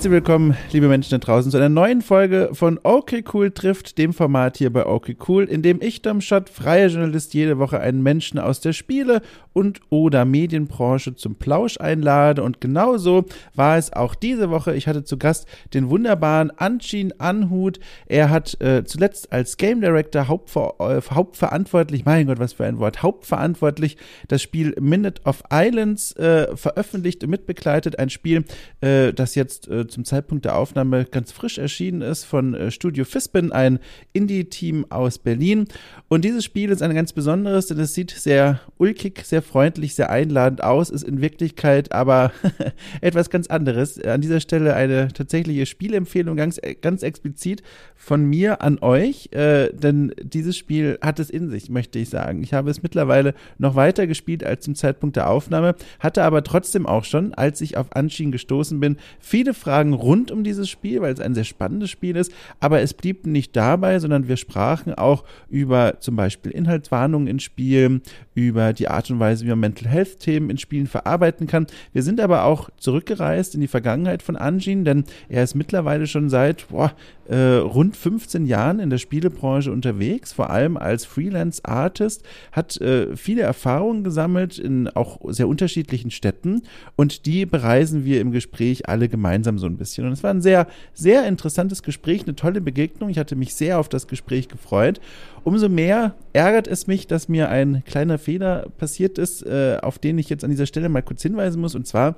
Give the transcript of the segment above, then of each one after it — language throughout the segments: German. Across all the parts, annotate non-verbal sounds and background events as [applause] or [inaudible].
Herzlich willkommen, liebe Menschen da draußen, zu einer neuen Folge von OK Cool trifft, dem Format hier bei OK Cool, in dem ich, Dom Schott, freier Journalist, jede Woche einen Menschen aus der Spiele- und oder Medienbranche zum Plausch einlade. Und genauso war es auch diese Woche. Ich hatte zu Gast den wunderbaren Anchin Anhut. Er hat äh, zuletzt als Game Director hauptver äh, hauptverantwortlich, mein Gott, was für ein Wort, hauptverantwortlich das Spiel Minute of Islands äh, veröffentlicht und mitbegleitet. Ein Spiel, äh, das jetzt äh, zum Zeitpunkt der Aufnahme ganz frisch erschienen ist von äh, Studio Fispin, ein Indie-Team aus Berlin. Und dieses Spiel ist ein ganz besonderes, denn es sieht sehr ulkig, sehr freundlich, sehr einladend aus, ist in Wirklichkeit aber [laughs] etwas ganz anderes. An dieser Stelle eine tatsächliche Spielempfehlung ganz, ganz explizit von mir an euch, äh, denn dieses Spiel hat es in sich, möchte ich sagen. Ich habe es mittlerweile noch weiter gespielt als zum Zeitpunkt der Aufnahme, hatte aber trotzdem auch schon, als ich auf Anshin gestoßen bin, viele Fragen Fragen rund um dieses Spiel, weil es ein sehr spannendes Spiel ist. Aber es blieb nicht dabei, sondern wir sprachen auch über zum Beispiel Inhaltswarnungen in Spielen, über die Art und Weise, wie man Mental Health Themen in Spielen verarbeiten kann. Wir sind aber auch zurückgereist in die Vergangenheit von Anjin, denn er ist mittlerweile schon seit boah, äh, rund 15 Jahren in der Spielebranche unterwegs, vor allem als Freelance Artist, hat äh, viele Erfahrungen gesammelt in auch sehr unterschiedlichen Städten und die bereisen wir im Gespräch alle gemeinsam so ein bisschen. Und es war ein sehr, sehr interessantes Gespräch, eine tolle Begegnung. Ich hatte mich sehr auf das Gespräch gefreut. Umso mehr ärgert es mich, dass mir ein kleiner Fehler passiert ist, äh, auf den ich jetzt an dieser Stelle mal kurz hinweisen muss. Und zwar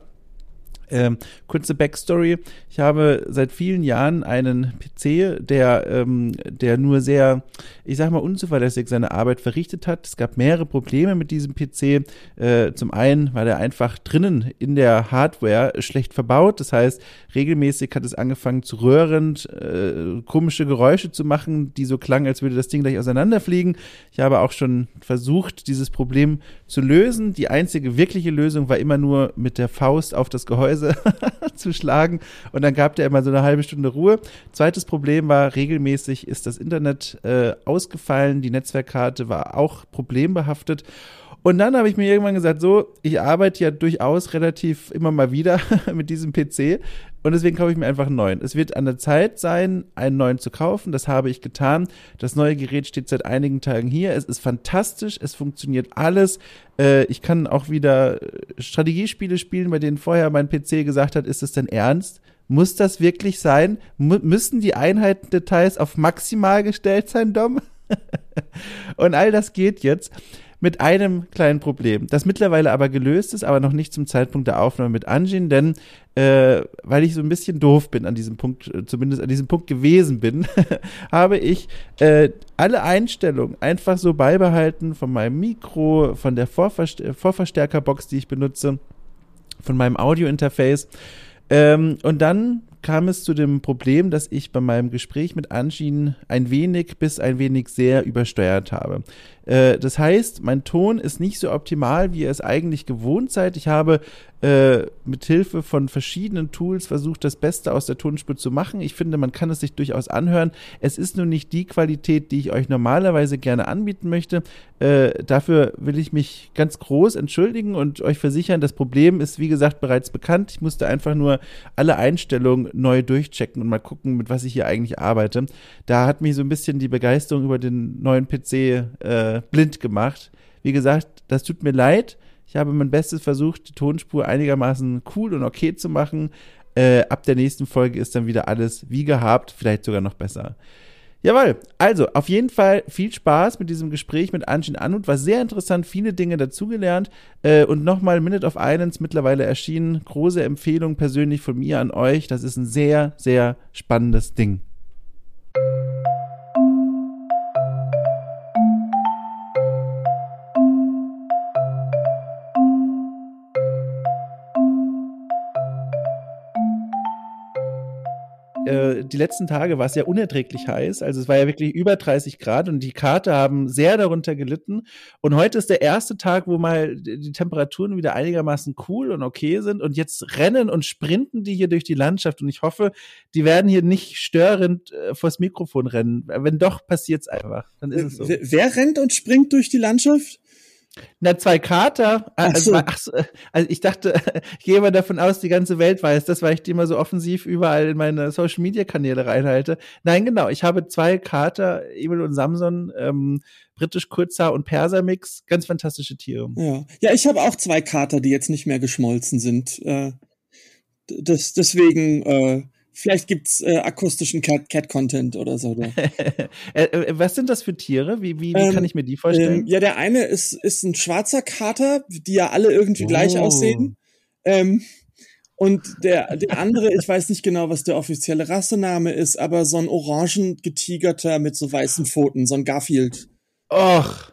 ähm, kurze Backstory. Ich habe seit vielen Jahren einen PC, der, ähm, der nur sehr, ich sag mal, unzuverlässig seine Arbeit verrichtet hat. Es gab mehrere Probleme mit diesem PC. Äh, zum einen war der einfach drinnen in der Hardware schlecht verbaut. Das heißt, regelmäßig hat es angefangen zu röhren, äh, komische Geräusche zu machen, die so klangen, als würde das Ding gleich auseinanderfliegen. Ich habe auch schon versucht, dieses Problem zu lösen. Die einzige wirkliche Lösung war immer nur mit der Faust auf das Gehäuse [laughs] zu schlagen. Und dann gab der immer so eine halbe Stunde Ruhe. Zweites Problem war, regelmäßig ist das Internet äh, ausgefallen. Die Netzwerkkarte war auch problembehaftet. Und dann habe ich mir irgendwann gesagt, so, ich arbeite ja durchaus relativ immer mal wieder [laughs] mit diesem PC und deswegen kaufe ich mir einfach einen neuen. Es wird an der Zeit sein, einen neuen zu kaufen. Das habe ich getan. Das neue Gerät steht seit einigen Tagen hier. Es ist fantastisch. Es funktioniert alles. Äh, ich kann auch wieder Strategiespiele spielen, bei denen vorher mein PC gesagt hat, ist es denn ernst? Muss das wirklich sein? M müssen die Einheitendetails auf maximal gestellt sein, Dom? [laughs] und all das geht jetzt mit einem kleinen Problem, das mittlerweile aber gelöst ist, aber noch nicht zum Zeitpunkt der Aufnahme mit Anjin, denn äh, weil ich so ein bisschen doof bin an diesem Punkt, äh, zumindest an diesem Punkt gewesen bin, [laughs] habe ich äh, alle Einstellungen einfach so beibehalten von meinem Mikro, von der Vorverst Vorverstärkerbox, die ich benutze, von meinem Audio-Interface. Ähm, und dann kam es zu dem Problem, dass ich bei meinem Gespräch mit Anshin ein wenig bis ein wenig sehr übersteuert habe. Äh, das heißt, mein Ton ist nicht so optimal, wie ihr es eigentlich gewohnt seid. Ich habe äh, mit Hilfe von verschiedenen Tools versucht, das Beste aus der Tonspur zu machen. Ich finde, man kann es sich durchaus anhören. Es ist nur nicht die Qualität, die ich euch normalerweise gerne anbieten möchte. Äh, dafür will ich mich ganz groß entschuldigen und euch versichern, das Problem ist, wie gesagt, bereits bekannt. Ich musste einfach nur alle Einstellungen neu durchchecken und mal gucken, mit was ich hier eigentlich arbeite. Da hat mich so ein bisschen die Begeisterung über den neuen PC äh, blind gemacht. Wie gesagt, das tut mir leid. Ich habe mein Bestes versucht, die Tonspur einigermaßen cool und okay zu machen. Äh, ab der nächsten Folge ist dann wieder alles wie gehabt, vielleicht sogar noch besser. Jawohl, also auf jeden Fall viel Spaß mit diesem Gespräch mit Anshin Anut. War sehr interessant, viele Dinge dazugelernt. Äh, und nochmal Minute of Islands mittlerweile erschienen. Große Empfehlung persönlich von mir an euch. Das ist ein sehr, sehr spannendes Ding. Äh, die letzten Tage war es ja unerträglich heiß. Also es war ja wirklich über 30 Grad und die Karte haben sehr darunter gelitten. Und heute ist der erste Tag, wo mal die Temperaturen wieder einigermaßen cool und okay sind. Und jetzt rennen und sprinten die hier durch die Landschaft. Und ich hoffe, die werden hier nicht störend äh, vors Mikrofon rennen. Wenn doch, passiert es einfach. Dann ist es so. Wer rennt und springt durch die Landschaft? Na, zwei Kater. Ach Also, so. ach so, also ich dachte, [laughs] ich gehe immer davon aus, die ganze Welt weiß das, weil ich die immer so offensiv überall in meine Social Media Kanäle reinhalte. Nein, genau. Ich habe zwei Kater, Emil und Samson, ähm, britisch Kurzhaar und Persermix, ganz fantastische Tiere. Ja, ja ich habe auch zwei Kater, die jetzt nicht mehr geschmolzen sind. Äh, das, deswegen, äh, vielleicht gibt's äh, akustischen Cat- Cat-Content oder so. [laughs] Äh, äh, was sind das für Tiere? Wie, wie, wie Ähm, kann ich mir die vorstellen? Ähm, ja, der eine ist, ist ein schwarzer Kater, die ja alle irgendwie gleich Oh. aussehen. Ähm, und der, der andere, ich weiß nicht genau, was der offizielle Rassename ist, aber so ein orangen getigerter mit so weißen Pfoten, so ein Garfield. Och,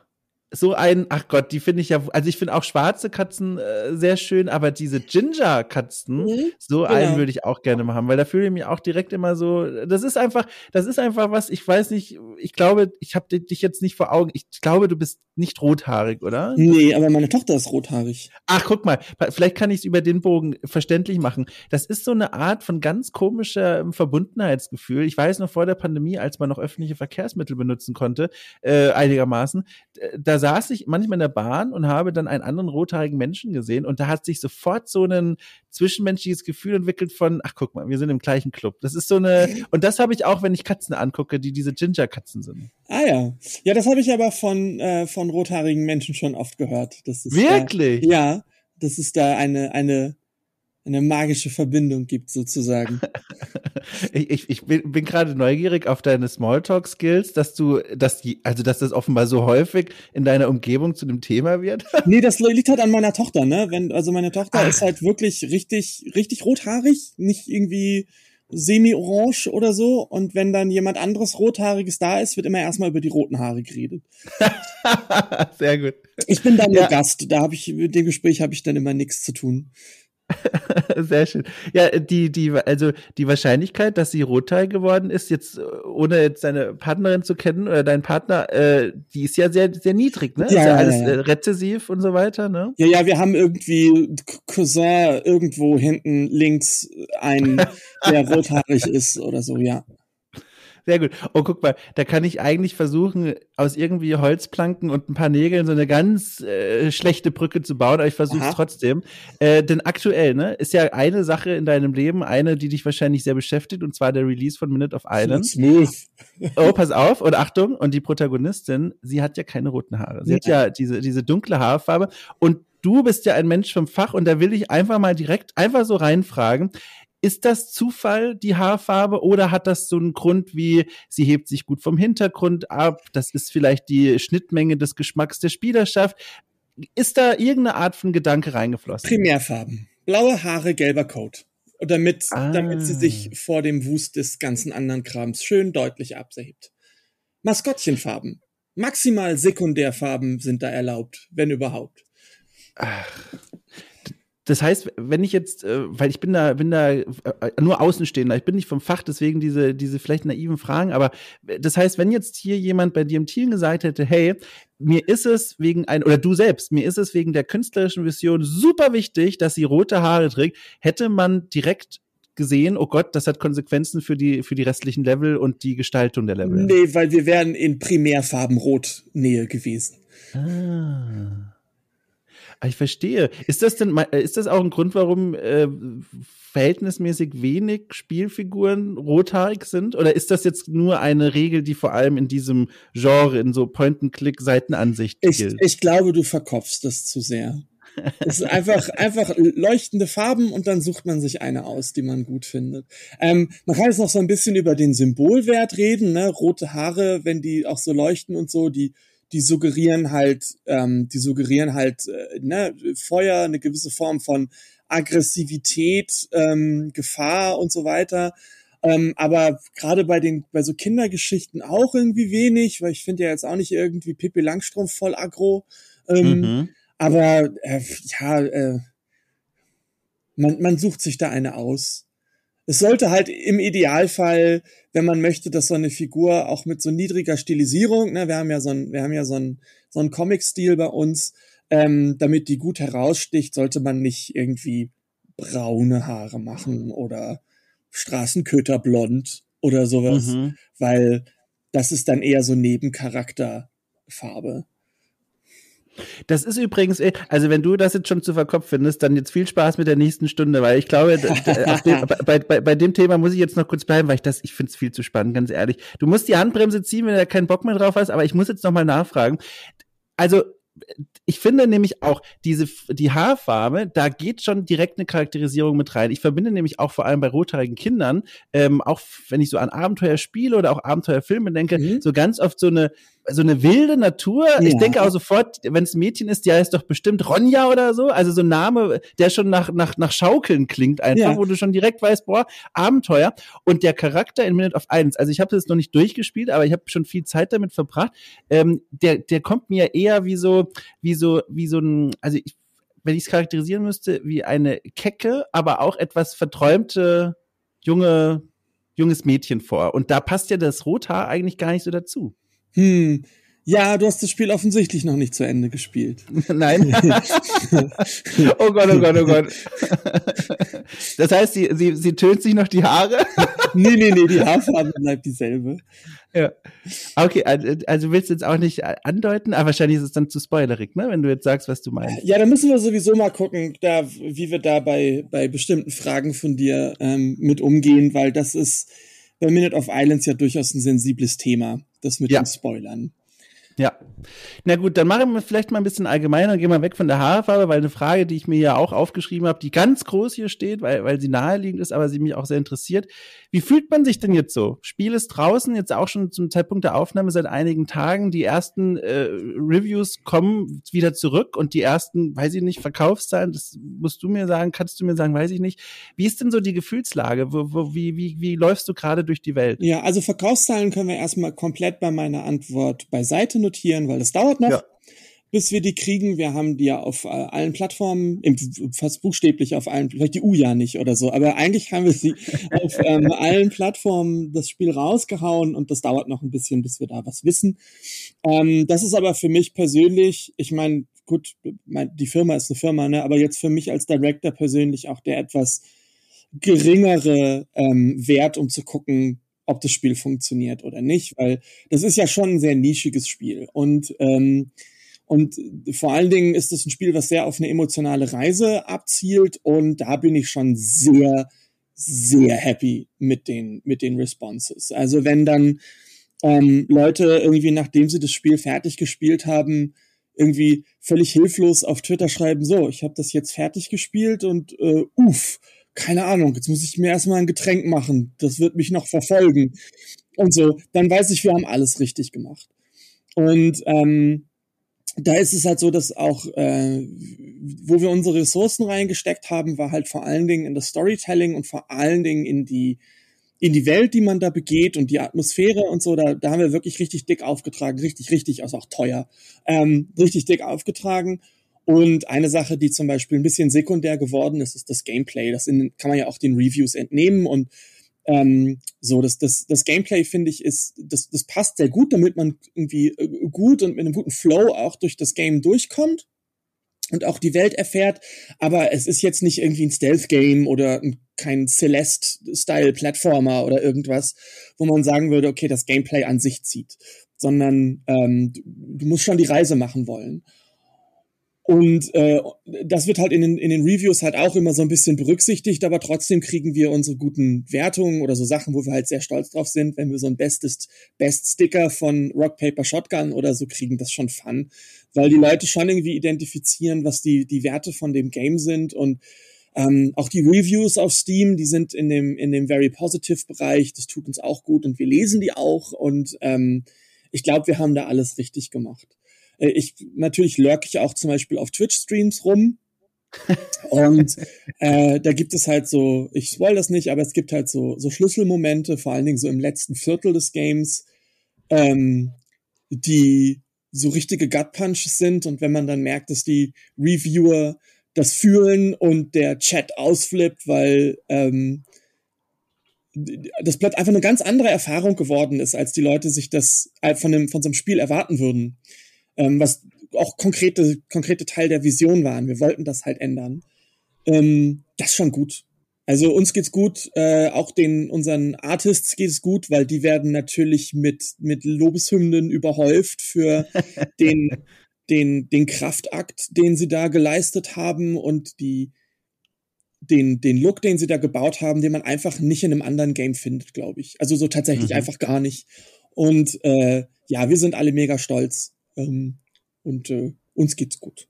so ein, ach Gott, die finde ich ja, also ich finde auch schwarze Katzen äh, sehr schön, aber diese Ginger-Katzen, so einen genau. würde ich auch gerne mal haben, weil da fühle ich mich auch direkt immer so, das ist einfach, das ist einfach was, ich weiß nicht, ich glaube, ich habe dich jetzt nicht vor Augen, ich glaube, du bist nicht rothaarig, oder? Nee, aber meine Tochter ist rothaarig. Ach, guck mal, vielleicht kann ich es über den Bogen verständlich machen. Das ist so eine Art von ganz komischer ähm, Verbundenheitsgefühl. Ich weiß noch vor der Pandemie, als man noch öffentliche Verkehrsmittel benutzen konnte, äh, einigermaßen, d- da saß ich manchmal in der Bahn und habe dann einen anderen rothaarigen Menschen gesehen und da hat sich sofort so ein zwischenmenschliches Gefühl entwickelt von, ach guck mal, wir sind im gleichen Club. Das ist so eine, [laughs] und das habe ich auch, wenn ich Katzen angucke, die diese Ginger-Katzen sind. Ah ja. Ja, das habe ich aber von, äh, von rothaarigen Menschen schon oft gehört. Das ist Wirklich? Da, ja, dass es da eine, eine, eine magische Verbindung gibt, sozusagen. [laughs] Ich, ich, ich bin, bin gerade neugierig auf deine Smalltalk-Skills, dass du, dass die, also dass das offenbar so häufig in deiner Umgebung zu einem Thema wird. [laughs] nee, das liegt halt an meiner Tochter, ne? Wenn, also meine Tochter Ach. ist halt wirklich richtig, richtig rothaarig, nicht irgendwie semi-orange oder so. Und wenn dann jemand anderes Rothaariges da ist, wird immer erstmal über die roten Haare geredet. [laughs] Sehr gut. Ich bin dann nur Ja. Gast, da habe ich, mit dem Gespräch habe ich dann immer nichts zu tun. [laughs] Sehr schön. Ja, die, die, also die Wahrscheinlichkeit, dass sie rothaarig geworden ist, jetzt äh, ohne jetzt deine Partnerin zu kennen oder deinen Partner, äh, die ist ja sehr, sehr niedrig, ne? Ja, ist ja ja, alles ja, ja. Äh, rezessiv und so weiter, ne? Ja, ja, wir haben irgendwie Cousin irgendwo hinten links einen, [laughs] der rothaarig ist oder so, ja. Sehr gut. Oh, guck mal, da kann ich eigentlich versuchen, aus irgendwie Holzplanken und ein paar Nägeln so eine ganz äh, schlechte Brücke zu bauen, aber ich versuche es trotzdem. Äh, denn aktuell, ne, ist ja eine Sache in deinem Leben, eine, die dich wahrscheinlich sehr beschäftigt, und zwar der Release von Minute of Island. Smooth. Oh, pass auf und Achtung, und die Protagonistin, sie hat ja keine roten Haare. Sie hat ja diese, diese dunkle Haarfarbe und du bist ja ein Mensch vom Fach und da will ich einfach mal direkt einfach so reinfragen. Ist das Zufall, die Haarfarbe, oder hat das so einen Grund wie, sie hebt sich gut vom Hintergrund ab, das ist vielleicht die Schnittmenge des Geschmacks der Spielerschaft? Ist da irgendeine Art von Gedanke reingeflossen? Primärfarben. Blaue Haare, gelber Coat. Und damit, Ah. damit sie sich vor dem Wust des ganzen anderen Krams schön deutlich abhebt. Maskottchenfarben. Maximal Sekundärfarben sind da erlaubt, wenn überhaupt. Das heißt, wenn ich jetzt, äh, weil ich bin da, bin da äh, nur Außenstehender, ich bin nicht vom Fach, deswegen diese, diese vielleicht naiven Fragen, aber äh, das heißt, wenn jetzt hier jemand bei dir im Team gesagt hätte, hey, mir ist es wegen ein, oder du selbst, mir ist es wegen der künstlerischen Vision super wichtig, dass sie rote Haare trägt, hätte man direkt gesehen, oh Gott, das hat Konsequenzen für die, für die restlichen Level und die Gestaltung der Level. Nee, weil wir wären in Primärfarben Rot Nähe gewesen. Ah. Ah, Ich verstehe. Ist das denn, äh, ist das auch ein Grund, warum äh, verhältnismäßig wenig Spielfiguren rothaarig sind? Oder ist das jetzt nur eine Regel, die vor allem in diesem Genre, in so Point-and-Click-Seitenansicht Ich, gilt? ich glaube, du verkopfst das zu sehr. Es ist einfach, [laughs] einfach leuchtende Farben und dann sucht man sich eine aus, die man gut findet. Ähm, man kann jetzt noch so ein bisschen über den Symbolwert reden, ne? Rote Haare, wenn die auch so leuchten und so, die, die suggerieren halt, ähm, die suggerieren halt, äh, ne, Feuer, eine gewisse Form von Aggressivität, ähm, Gefahr und so weiter. Ähm, aber gerade bei den, bei so Kindergeschichten auch irgendwie wenig, weil ich finde ja jetzt auch nicht irgendwie Pippi Langstrumpf voll aggro. Ähm, Mhm. aber äh, ja, äh, man, man sucht sich da eine aus. Es sollte halt im Idealfall, wenn man möchte, dass so eine Figur auch mit so niedriger Stilisierung, ne, wir haben ja so ein, wir haben ja so ein, so ein Comic-Stil bei uns, ähm, damit die gut heraussticht, sollte man nicht irgendwie braune Haare machen oder Straßenköterblond oder sowas, Mhm. weil das ist dann eher so Nebencharakterfarbe. Das ist übrigens, äh, also wenn du das jetzt schon zu verkopft findest, dann jetzt viel Spaß mit der nächsten Stunde, weil ich glaube, [laughs] dem, bei, bei, bei dem Thema muss ich jetzt noch kurz bleiben, weil ich das, ich finde es viel zu spannend, ganz ehrlich. Du musst die Handbremse ziehen, wenn du da keinen Bock mehr drauf hast, aber ich muss jetzt noch mal nachfragen. Also ich finde nämlich auch diese die Haarfarbe, da geht schon direkt eine Charakterisierung mit rein. Ich verbinde nämlich auch vor allem bei rothaarigen Kindern, ähm, auch wenn ich so an Abenteuerspiele oder auch Abenteuerfilme denke, mhm. so ganz oft so eine so eine wilde Natur. Ja. Ich denke auch sofort, wenn es ein Mädchen ist, die heißt doch bestimmt Ronja oder so. Also so ein Name, der schon nach, nach, nach Schaukeln klingt einfach, ja. wo du schon direkt weißt, boah, Abenteuer. Und der Charakter in Minute of Islands, also ich habe das noch nicht durchgespielt, aber ich habe schon viel Zeit damit verbracht. Ähm, der, der kommt mir eher wie so, wie so, wie so ein, also ich, wenn ich es charakterisieren müsste, wie eine kecke, aber auch etwas verträumte junge, junges Mädchen vor. Und da passt ja das Rothaar eigentlich gar nicht so dazu. Hm. Ja, du hast das Spiel offensichtlich noch nicht zu Ende gespielt. [laughs] Nein. [laughs] oh Gott, oh Gott, oh Gott. Das heißt, sie, sie, sie tönt sich noch die Haare? [laughs] nee, nee, nee, die Haarfarbe bleibt dieselbe. Ja. Okay, also willst du jetzt auch nicht andeuten, aber wahrscheinlich ist es dann zu spoilerig, ne, wenn du jetzt sagst, was du meinst. Ja, da müssen wir sowieso mal gucken, da, wie wir da bei, bei bestimmten Fragen von dir ähm, mit umgehen, weil das ist bei Minute of Islands ja durchaus ein sensibles Thema das mit ja. den Spoilern. Ja. Na gut, dann machen wir vielleicht mal ein bisschen allgemeiner und gehen wir weg von der Haarfarbe, weil eine Frage, die ich mir ja auch aufgeschrieben habe, die ganz groß hier steht, weil, weil sie naheliegend ist, aber sie mich auch sehr interessiert. Wie fühlt man sich denn jetzt so? Spiel ist draußen, jetzt auch schon zum Zeitpunkt der Aufnahme seit einigen Tagen. Die ersten äh, Reviews kommen wieder zurück und die ersten, weiß ich nicht, Verkaufszahlen, das musst du mir sagen, kannst du mir sagen, weiß ich nicht. Wie ist denn so die Gefühlslage? Wo, wo, wie, wie, wie läufst du gerade durch die Welt? Ja, also Verkaufszahlen können wir erstmal komplett bei meiner Antwort beiseite notieren weil das dauert noch. Ja. Bis wir die kriegen, wir haben die ja auf äh, allen Plattformen, fast buchstäblich auf allen, vielleicht die U ja nicht oder so, aber eigentlich haben wir sie [laughs] auf ähm, allen Plattformen das Spiel rausgehauen und das dauert noch ein bisschen, bis wir da was wissen. Ähm, das ist aber für mich persönlich, ich meine, gut, mein, die Firma ist eine Firma, ne, aber jetzt für mich als Director persönlich auch der etwas geringere ähm, Wert, um zu gucken, ob das Spiel funktioniert oder nicht, weil das ist ja schon ein sehr nischiges Spiel und ähm, und vor allen Dingen ist es ein Spiel, was sehr auf eine emotionale Reise abzielt und da bin ich schon sehr sehr happy mit den mit den Responses. Also wenn dann ähm, Leute irgendwie nachdem sie das Spiel fertig gespielt haben irgendwie völlig hilflos auf Twitter schreiben, so, ich habe das jetzt fertig gespielt und äh, uff, keine Ahnung, jetzt muss ich mir erstmal ein Getränk machen, das wird mich noch verfolgen und so, dann weiß ich, wir haben alles richtig gemacht. Und ähm, da ist es halt so, dass auch, äh, wo wir unsere Ressourcen reingesteckt haben, war halt vor allen Dingen in das Storytelling und vor allen Dingen in die in die Welt, die man da begeht und die Atmosphäre und so, da, da haben wir wirklich richtig dick aufgetragen, richtig, richtig, also auch teuer, ähm, richtig dick aufgetragen. Und eine Sache, die zum Beispiel ein bisschen sekundär geworden ist, ist das Gameplay. Das in, kann man ja auch den Reviews entnehmen und ähm, so, das, das, das Gameplay finde ich ist, das, das passt sehr gut, damit man irgendwie äh, gut und mit einem guten Flow auch durch das Game durchkommt und auch die Welt erfährt. Aber es ist jetzt nicht irgendwie ein Stealth-Game oder kein Celeste-Style-Plattformer oder irgendwas, wo man sagen würde, okay, das Gameplay an sich zieht, sondern ähm, du, du musst schon die Reise machen wollen. Und äh, das wird halt in den, in den Reviews halt auch immer so ein bisschen berücksichtigt, aber trotzdem kriegen wir unsere guten Wertungen oder so Sachen, wo wir halt sehr stolz drauf sind, wenn wir so ein Bestest, Best Sticker von Rock Paper Shotgun oder so kriegen, das schon fun, weil die Leute schon irgendwie identifizieren, was die, die Werte von dem Game sind. Und ähm, auch die Reviews auf Steam, die sind in dem, in dem Very Positive Bereich, das tut uns auch gut und wir lesen die auch. Und ähm, ich glaube, wir haben da alles richtig gemacht. Äh, ich natürlich lurk ich auch zum Beispiel auf Twitch-Streams rum. [laughs] und äh, da gibt es halt so, ich wollte das nicht, aber es gibt halt so, so Schlüsselmomente, vor allen Dingen so im letzten Viertel des Games, ähm, die so richtige Gut-Punches sind. Und wenn man dann merkt, dass die Reviewer das fühlen und der Chat ausflippt, weil ähm, das Blatt einfach eine ganz andere Erfahrung geworden ist, als die Leute sich das äh, von, dem, von so einem Spiel erwarten würden ähm, was auch konkrete, konkrete Teil der Vision waren. Wir wollten das halt ändern. Ähm, das ist schon gut. Also uns geht's gut, äh, auch den unseren Artists geht es gut, weil die werden natürlich mit mit Lobeshymnen überhäuft für [laughs] den den, den Kraftakt, den sie da geleistet haben und die, den, den Look, den sie da gebaut haben, den man einfach nicht in einem anderen Game findet, glaube ich. Also so tatsächlich mhm. einfach gar nicht. Und äh, ja, wir sind alle mega stolz. Ähm, und äh, uns geht's gut.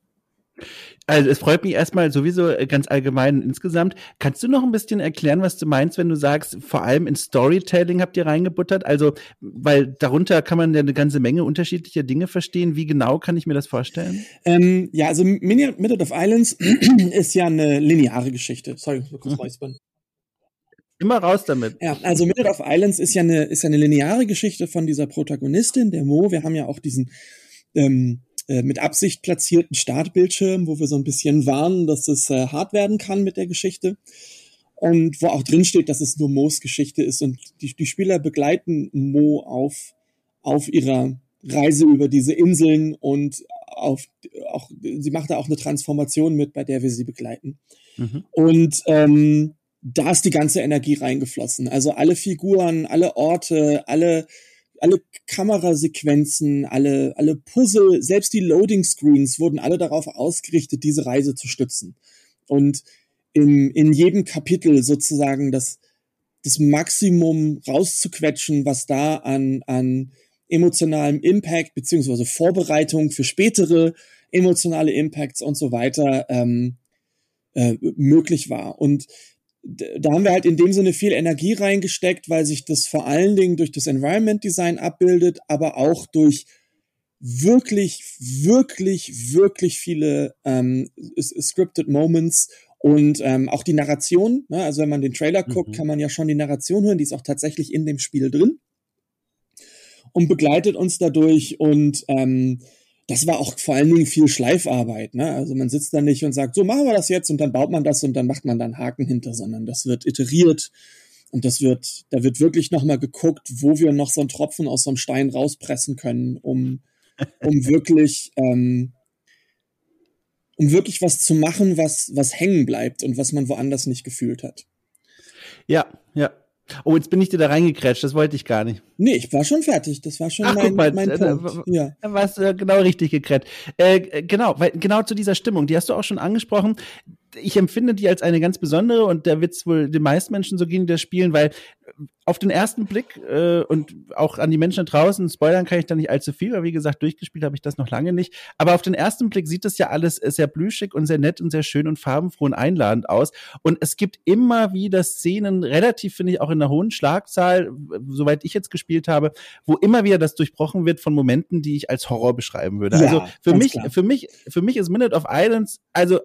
Also es freut mich erstmal sowieso äh, ganz allgemein insgesamt. Kannst du noch ein bisschen erklären, was du meinst, wenn du sagst, vor allem in Storytelling habt ihr reingebuttert? Also, weil darunter kann man ja eine ganze Menge unterschiedlicher Dinge verstehen. Wie genau kann ich mir das vorstellen? Ähm, ja, also Minute of Islands [clears throat] ist ja eine lineare Geschichte. Sorry, ich muss kurz mhm. räuspern. Immer raus damit. Ja, also Minute of Islands ist ja eine, ist ja eine lineare Geschichte von dieser Protagonistin, der Mo. Wir haben ja auch diesen ähm, äh, mit Absicht platzierten Startbildschirm, wo wir so ein bisschen warnen, dass es äh, hart werden kann mit der Geschichte. Und wo auch drin steht, dass es nur Mo's Geschichte ist. Und die, die Spieler begleiten Mo auf, auf ihrer Reise über diese Inseln und auf, auch, sie macht da auch eine Transformation mit, bei der wir sie begleiten. Mhm. Und ähm, da ist die ganze Energie reingeflossen. Also alle Figuren, alle Orte, alle alle Kamerasequenzen, alle, alle Puzzle, selbst die Loading Screens wurden alle darauf ausgerichtet, diese Reise zu stützen. Und in, in jedem Kapitel sozusagen das, das Maximum rauszuquetschen, was da an, an emotionalem Impact beziehungsweise Vorbereitung für spätere emotionale Impacts und so weiter ähm, äh, möglich war. Und da haben wir halt in dem Sinne viel Energie reingesteckt, weil sich das vor allen Dingen durch das Environment Design abbildet, aber auch durch wirklich, wirklich, wirklich viele ähm, scripted Moments und ähm, auch die Narration. Ne? Also wenn man den Trailer mhm. guckt, kann man ja schon die Narration hören, die ist auch tatsächlich in dem Spiel drin und begleitet uns dadurch und ähm, das war auch vor allen Dingen viel Schleifarbeit. Ne? Also man sitzt da nicht und sagt, so machen wir das jetzt und dann baut man das und dann macht man dann Haken hinter, sondern das wird iteriert und das wird, da wird wirklich nochmal geguckt, wo wir noch so einen Tropfen aus so einem Stein rauspressen können, um, um [laughs] wirklich, ähm, um wirklich was zu machen, was, was hängen bleibt und was man woanders nicht gefühlt hat. Ja, ja. Oh, jetzt bin ich dir da reingekrätscht, das wollte ich gar nicht. Nee, ich war schon fertig, das war schon Ach, mein, mal, mein Punkt. Ja. Da warst du genau richtig gekrätscht. Äh, genau, weil genau zu dieser Stimmung, die hast du auch schon angesprochen ich empfinde die als eine ganz besondere und da wird es wohl den meisten Menschen so gehen, die das spielen, weil auf den ersten Blick äh, und auch an die Menschen draußen, spoilern kann ich da nicht allzu viel, weil wie gesagt, durchgespielt habe ich das noch lange nicht. Aber auf den ersten Blick sieht das ja alles sehr blüschig und sehr nett und sehr schön und farbenfroh und einladend aus. Und es gibt immer wieder Szenen, relativ finde ich auch in einer hohen Schlagzahl, soweit ich jetzt gespielt habe, wo immer wieder das durchbrochen wird von Momenten, die ich als Horror beschreiben würde. Ja, also für mich, klar. für mich, für mich ist Minute of Islands, also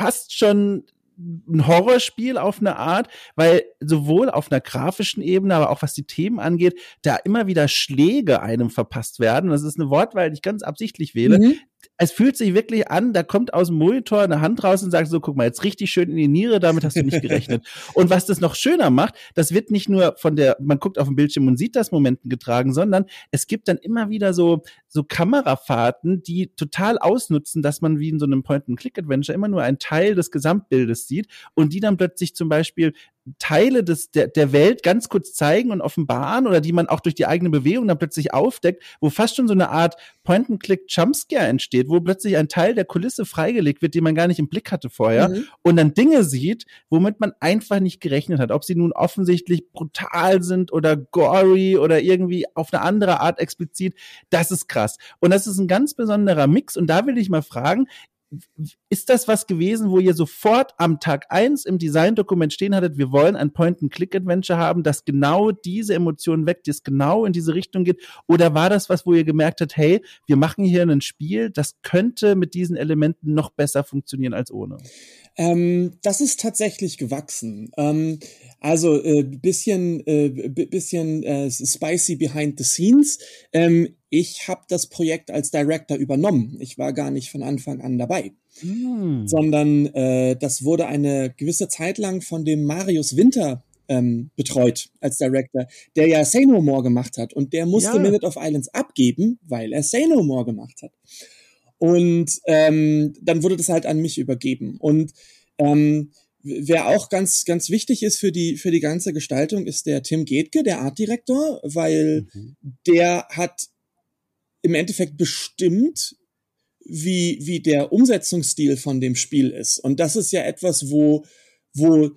fast schon ein Horrorspiel auf eine Art, weil sowohl auf einer grafischen Ebene, aber auch was die Themen angeht, da immer wieder Schläge einem verpasst werden. Das ist eine Wortwahl, die ich ganz absichtlich wähle, mhm es fühlt sich wirklich an, da kommt aus dem Monitor eine Hand raus und sagt so, guck mal, jetzt richtig schön in die Niere, damit hast du nicht gerechnet. [laughs] und was das noch schöner macht, das wird nicht nur von der, man guckt auf dem Bildschirm und sieht das Momenten getragen, sondern es gibt dann immer wieder so, so Kamerafahrten, die total ausnutzen, dass man wie in so einem Point-and-Click-Adventure immer nur einen Teil des Gesamtbildes sieht und die dann plötzlich zum Beispiel Teile des, der, der Welt ganz kurz zeigen und offenbaren oder die man auch durch die eigene Bewegung dann plötzlich aufdeckt, wo fast schon so eine Art Point-and-Click-Jumpscare entsteht, wo plötzlich ein Teil der Kulisse freigelegt wird, den man gar nicht im Blick hatte vorher mhm. und dann Dinge sieht, womit man einfach nicht gerechnet hat. Ob sie nun offensichtlich brutal sind oder gory oder irgendwie auf eine andere Art explizit, das ist krass. Und das ist ein ganz besonderer Mix und da will ich mal fragen, ist das was gewesen, wo ihr sofort am Tag eins im Designdokument stehen hattet, wir wollen ein Point-and-Click-Adventure haben, das genau diese Emotionen weckt, das genau in diese Richtung geht? Oder war das was, wo ihr gemerkt habt, hey, wir machen hier ein Spiel, das könnte mit diesen Elementen noch besser funktionieren als ohne? Ähm, das ist tatsächlich gewachsen. Ähm, also äh, bisschen, äh, bisschen äh, spicy behind the scenes. Ähm, ich habe das Projekt als Director übernommen. Ich war gar nicht von Anfang an dabei, mm. sondern äh, das wurde eine gewisse Zeit lang von dem Marius Winter ähm, betreut als Director, der ja Say No More gemacht hat und der musste ja. Minute of Islands abgeben, weil er Say No More gemacht hat. Und ähm, dann wurde das halt an mich übergeben und ähm, Wer auch ganz, ganz wichtig ist für die, für die ganze Gestaltung, ist der Tim Getke, der Artdirektor, weil mhm. der hat im Endeffekt bestimmt, wie, wie der Umsetzungsstil von dem Spiel ist. Und das ist ja etwas, wo, wo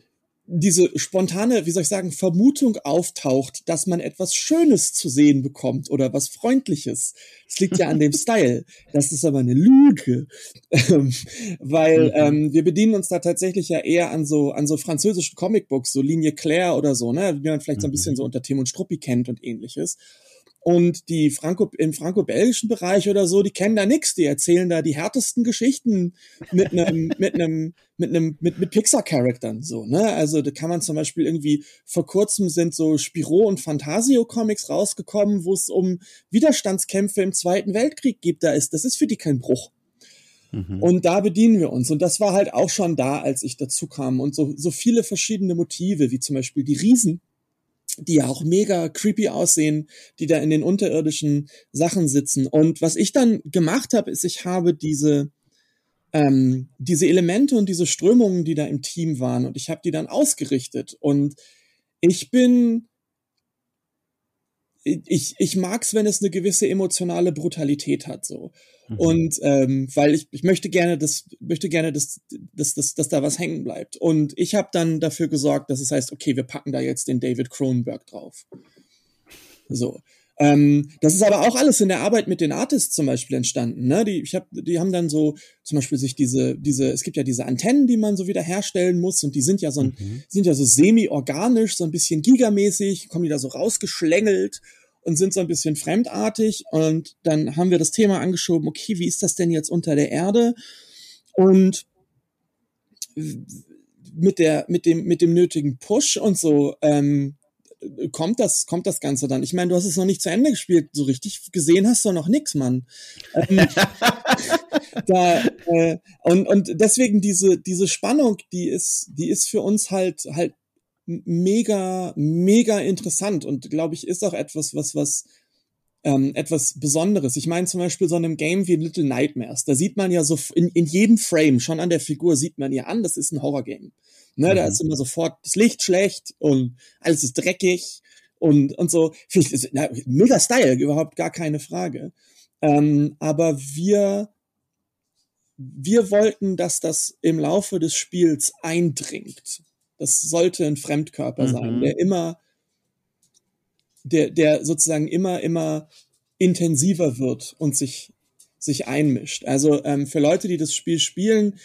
diese spontane, wie soll ich sagen, Vermutung auftaucht, dass man etwas Schönes zu sehen bekommt oder was Freundliches. Das liegt ja an dem [laughs] Style. Das ist aber eine Lüge, ähm, weil mhm. ähm, wir bedienen uns da tatsächlich ja eher an so an so französischen Comicbooks, so Linie Claire oder so, ne, wie man vielleicht so ein bisschen mhm. so unter Tim und Struppi kennt und ähnliches. Und die Franco, im franco-belgischen Bereich oder so, die kennen da nix. Die erzählen da die härtesten Geschichten mit einem, [laughs] mit einem, mit einem, mit, mit Pixar-Charaktern, so, ne? Also, da kann man zum Beispiel irgendwie, vor kurzem sind so Spiro und Fantasio-Comics rausgekommen, wo es um Widerstandskämpfe im Zweiten Weltkrieg gibt. Da ist, das ist für die kein Bruch. Mhm. Und da bedienen wir uns. Und das war halt auch schon da, als ich dazu kam. Und so, so viele verschiedene Motive, wie zum Beispiel die Riesen, die ja auch mega creepy aussehen, die da in den unterirdischen Sachen sitzen. Und was ich dann gemacht habe, ist, ich habe diese ähm, diese Elemente und diese Strömungen, die da im Team waren, und ich habe die dann ausgerichtet. Und ich bin ich, ich mag's, wenn es eine gewisse emotionale Brutalität hat, so. Mhm. Und ähm, weil ich, ich möchte gerne, dass möchte gerne, dass, dass, dass, dass da was hängen bleibt. Und ich habe dann dafür gesorgt, dass es heißt, okay, wir packen da jetzt den David Cronenberg drauf. So. Ähm, das ist aber auch alles in der Arbeit mit den Artists zum Beispiel entstanden. Ne? Die, ich hab, die haben dann so zum Beispiel sich diese, diese, es gibt ja diese Antennen, die man so wieder herstellen muss und die sind ja so, ein, mhm. sind ja so semi-organisch, so ein bisschen gigamäßig, kommen die da so rausgeschlängelt und sind so ein bisschen fremdartig und dann haben wir das Thema angeschoben, okay, wie ist das denn jetzt unter der Erde? Und mit der, mit dem, mit dem nötigen Push und so, ähm, kommt das, kommt das Ganze dann. Ich meine, du hast es noch nicht zu Ende gespielt, so richtig gesehen hast du noch nix, Mann. Ähm, [laughs] da, äh, und, und deswegen diese, diese Spannung, die ist, die ist für uns halt, halt mega, mega interessant und glaube ich, ist auch etwas, was, was, ähm, etwas Besonderes. Ich meine zum Beispiel so einem Game wie Little Nightmares, da sieht man ja so in, in jedem Frame, schon an der Figur sieht man ja an, das ist ein Horrorgame. Ne, mhm. Da ist immer sofort das Licht schlecht und alles ist dreckig und, und so. Ist, na, mega Style, überhaupt gar keine Frage. Ähm, aber wir, wir wollten, dass das im Laufe des Spiels eindringt. Das sollte ein Fremdkörper mhm. sein, der immer, der, der sozusagen immer, immer intensiver wird und sich, sich einmischt. Also ähm, für Leute, die das Spiel spielen,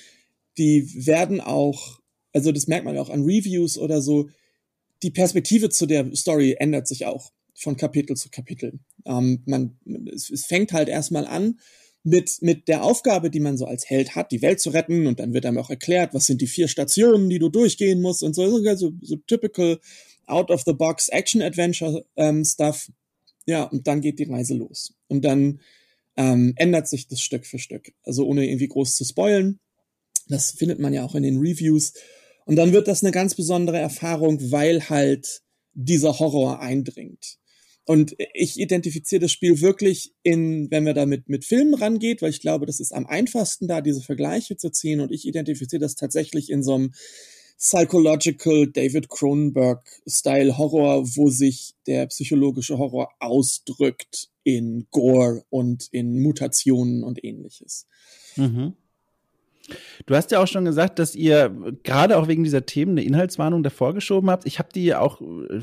die werden auch also das merkt man auch an Reviews oder so, die Perspektive zu der Story ändert sich auch von Kapitel zu Kapitel. Ähm, man, es, es fängt halt erstmal an mit, mit der Aufgabe, die man so als Held hat, die Welt zu retten und dann wird einem auch erklärt, was sind die vier Stationen, die du durchgehen musst und so, so, so typical out-of-the-box Action-Adventure-Stuff. Ähm, ja, und dann geht die Reise los. Und dann ähm, ändert sich das Stück für Stück. Also ohne irgendwie groß zu spoilen. Das findet man ja auch in den Reviews. Und dann wird das eine ganz besondere Erfahrung, weil halt dieser Horror eindringt. Und ich identifiziere das Spiel wirklich in, wenn wir damit mit Filmen rangeht, weil ich glaube, das ist am einfachsten da, diese Vergleiche zu ziehen. Und ich identifiziere das tatsächlich in so einem psychological David Cronenberg Style Horror, wo sich der psychologische Horror ausdrückt in Gore und in Mutationen und ähnliches. Mhm. Du hast ja auch schon gesagt, dass ihr gerade auch wegen dieser Themen eine Inhaltswarnung davor geschoben habt. Ich habe die ja auch,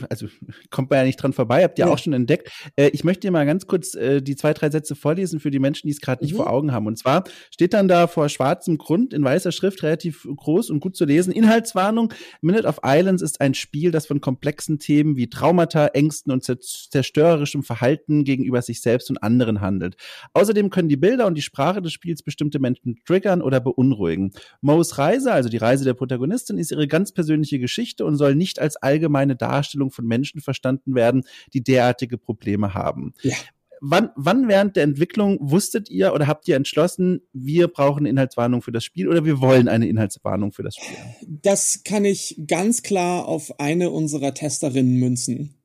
also kommt man ja nicht dran vorbei, habt ihr ja. auch schon entdeckt. Äh, ich möchte dir mal ganz kurz äh, die zwei, drei Sätze vorlesen für die Menschen, die es gerade nicht mhm. vor Augen haben. Und zwar steht dann da vor schwarzem Grund in weißer Schrift relativ groß und gut zu lesen. Inhaltswarnung. Minute of Islands ist ein Spiel, das von komplexen Themen wie Traumata, Ängsten und zerstörerischem Verhalten gegenüber sich selbst und anderen handelt. Außerdem können die Bilder und die Sprache des Spiels bestimmte Menschen triggern oder beunruhigen beunruhigen. Moes Reise, also die Reise der Protagonistin, ist ihre ganz persönliche Geschichte und soll nicht als allgemeine Darstellung von Menschen verstanden werden, die derartige Probleme haben. Ja. Wann, wann während der Entwicklung wusstet ihr oder habt ihr entschlossen, wir brauchen eine Inhaltswarnung für das Spiel oder wir wollen eine Inhaltswarnung für das Spiel? Das kann ich ganz klar auf eine unserer Testerinnen münzen.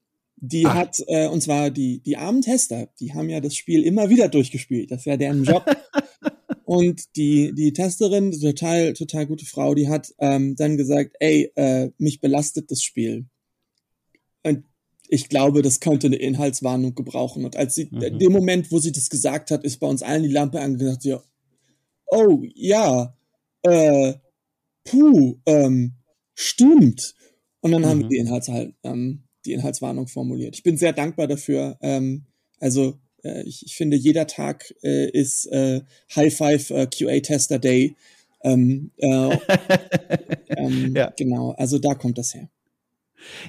Die Ach. hat, äh, und zwar die, die armen Tester, die haben ja das Spiel immer wieder durchgespielt. Das wäre deren Job. [laughs] Und die, die Testerin, total, total gute Frau, die hat ähm, dann gesagt, ey, äh, mich belastet das Spiel. Und ich glaube, das könnte eine Inhaltswarnung gebrauchen. Und als sie, mhm. in dem Moment, wo sie das gesagt hat, ist bei uns allen die Lampe angesagt, ja, oh ja, äh, puh, ähm, stimmt. Und dann mhm. haben wir mhm. die, Inhalts ähm, die Inhaltswarnung formuliert. Ich bin sehr dankbar dafür. Ähm, also äh, ich, ich finde, jeder Tag äh, ist äh, High Five äh, QA Tester Day. Ähm, äh, [laughs] ähm, ja. Genau, also da kommt das her.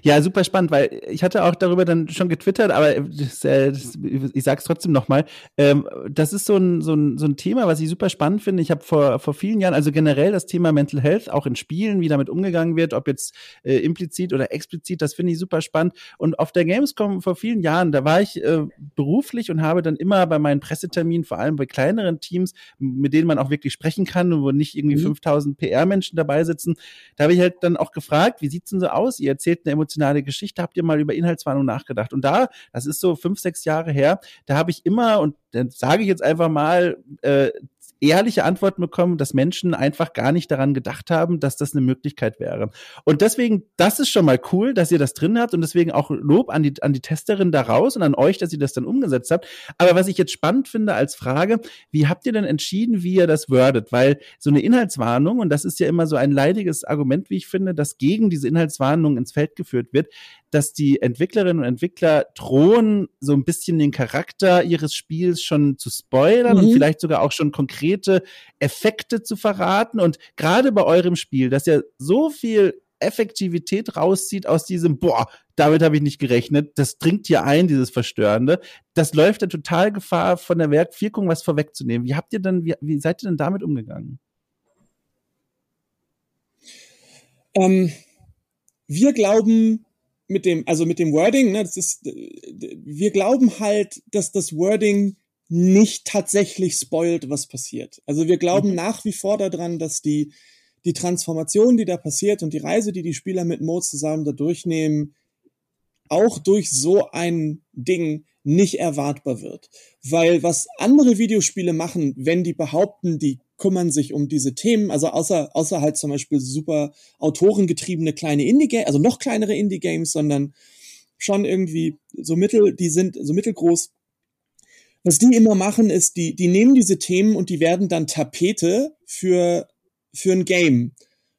Ja, super spannend, weil ich hatte auch darüber dann schon getwittert, aber das, das, ich sage es trotzdem nochmal. Ähm, das ist so ein, so, ein, so ein Thema, was ich super spannend finde. Ich habe vor, vor vielen Jahren, also generell das Thema Mental Health, auch in Spielen, wie damit umgegangen wird, ob jetzt äh, implizit oder explizit, das finde ich super spannend. Und auf der Gamescom vor vielen Jahren, da war ich äh, beruflich und habe dann immer bei meinen Presseterminen, vor allem bei kleineren Teams, mit denen man auch wirklich sprechen kann und wo nicht irgendwie mhm. 5000 PR-Menschen dabei sitzen, da habe ich halt dann auch gefragt, wie sieht's denn so aus? Ihr erzählt eine emotionale Geschichte, habt ihr mal über Inhaltswarnung nachgedacht? Und da, das ist so fünf, sechs Jahre her, da habe ich immer, und dann sage ich jetzt einfach mal, äh, ehrliche Antworten bekommen, dass Menschen einfach gar nicht daran gedacht haben, dass das eine Möglichkeit wäre. Und deswegen, das ist schon mal cool, dass ihr das drin habt und deswegen auch Lob an die, an die Testerin daraus und an euch, dass ihr das dann umgesetzt habt. Aber was ich jetzt spannend finde als Frage, wie habt ihr denn entschieden, wie ihr das wordet? Weil so eine Inhaltswarnung, und das ist ja immer so ein leidiges Argument, wie ich finde, dass gegen diese Inhaltswarnung ins Feld geführt wird, dass die Entwicklerinnen und Entwickler drohen, so ein bisschen den Charakter ihres Spiels schon zu spoilern mhm. und vielleicht sogar auch schon konkrete Effekte zu verraten. Und gerade bei eurem Spiel, dass ja so viel Effektivität rauszieht aus diesem, boah, damit habe ich nicht gerechnet, das dringt hier ein, dieses Verstörende. Das läuft ja total Gefahr, von der Werkwirkung was vorwegzunehmen. Wie habt ihr denn, wie, wie seid ihr denn damit umgegangen? Ähm, wir glauben, mit dem, also mit dem Wording, ne, das ist, wir glauben halt, dass das Wording nicht tatsächlich spoilt, was passiert. Also wir glauben mhm. nach wie vor daran, dass die, die Transformation, die da passiert und die Reise, die die Spieler mit Mo zusammen da durchnehmen, auch durch so ein Ding nicht erwartbar wird. Weil was andere Videospiele machen, wenn die behaupten, die kümmern sich um diese Themen, also außer, außer halt zum Beispiel super autorengetriebene kleine Indie-Games, also noch kleinere Indie-Games, sondern schon irgendwie so mittel, die sind so mittelgroß. Was die immer machen, ist, die, die nehmen diese Themen und die werden dann Tapete für, für ein Game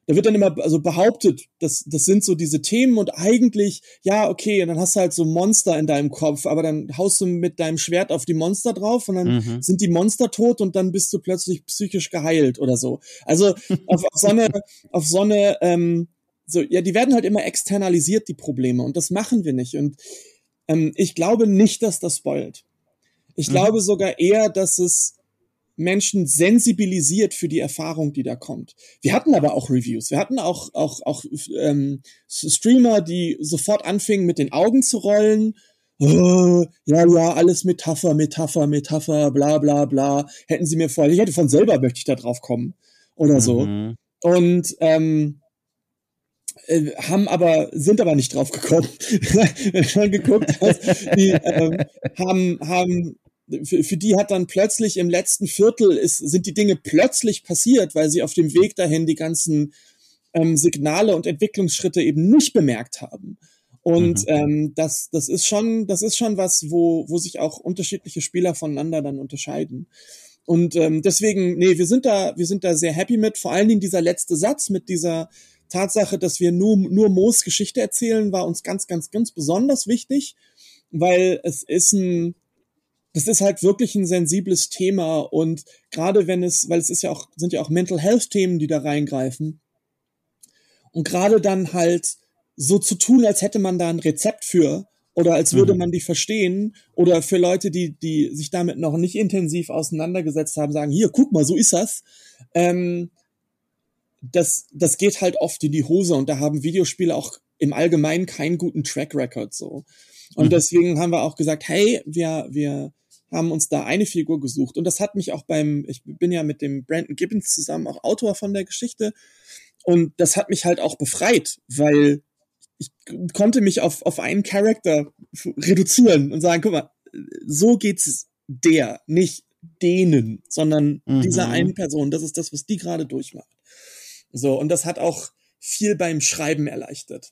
da wird dann immer also behauptet, das, das sind so diese Themen und eigentlich, ja, okay, und dann hast du halt so Monster in deinem Kopf, aber dann haust du mit deinem Schwert auf die Monster drauf und dann mhm. sind die Monster tot und dann bist du plötzlich psychisch geheilt oder so. Also auf, auf so eine, auf so eine, ähm, so, ja, die werden halt immer externalisiert, die Probleme, und das machen wir nicht. Und ähm, ich glaube nicht, dass das spoilt. Ich mhm. glaube sogar eher, dass es Menschen sensibilisiert für die Erfahrung, die da kommt. Wir hatten aber auch Reviews. Wir hatten auch, auch, auch ähm, Streamer, die sofort anfingen, mit den Augen zu rollen. Oh, ja, ja, alles Metapher, Metapher, Metapher, bla, bla, bla. Hätten sie mir vorher, ich hätte von selber möchte ich da drauf kommen. Oder so. Mhm. Und, ähm, äh, haben aber sind aber nicht drauf gekommen. [laughs] Wenn du schon geguckt hast, die ähm, haben haben für, für die hat dann plötzlich im letzten Viertel ist, sind die Dinge plötzlich passiert, weil sie auf dem Weg dahin die ganzen ähm, Signale und Entwicklungsschritte eben nicht bemerkt haben. Und mhm. ähm, das, das ist schon, das ist schon was, wo, wo sich auch unterschiedliche Spieler voneinander dann unterscheiden. Und ähm, deswegen, nee, wir sind da, wir sind da sehr happy mit. Vor allen Dingen dieser letzte Satz mit dieser Tatsache, dass wir nur, nur Moos Geschichte erzählen, war uns ganz, ganz, ganz besonders wichtig, weil es ist ein, das ist halt wirklich ein sensibles Thema und gerade wenn es, weil es ist ja auch, sind ja auch Mental Health Themen, die da reingreifen. Und gerade dann halt so zu tun, als hätte man da ein Rezept für oder als würde mhm. man die verstehen oder für Leute, die, die sich damit noch nicht intensiv auseinandergesetzt haben, sagen, hier, guck mal, so ist das. Ähm, das, das geht halt oft in die Hose und da haben Videospiele auch im Allgemeinen keinen guten Track Record so. Und mhm. deswegen haben wir auch gesagt, hey, wir, wir haben uns da eine Figur gesucht. Und das hat mich auch beim, ich bin ja mit dem Brandon Gibbons zusammen auch Autor von der Geschichte. Und das hat mich halt auch befreit, weil ich konnte mich auf, auf einen Charakter reduzieren und sagen, guck mal, so geht's der, nicht denen, sondern mhm. dieser einen Person. Das ist das, was die gerade durchmacht. So, und das hat auch viel beim Schreiben erleichtert.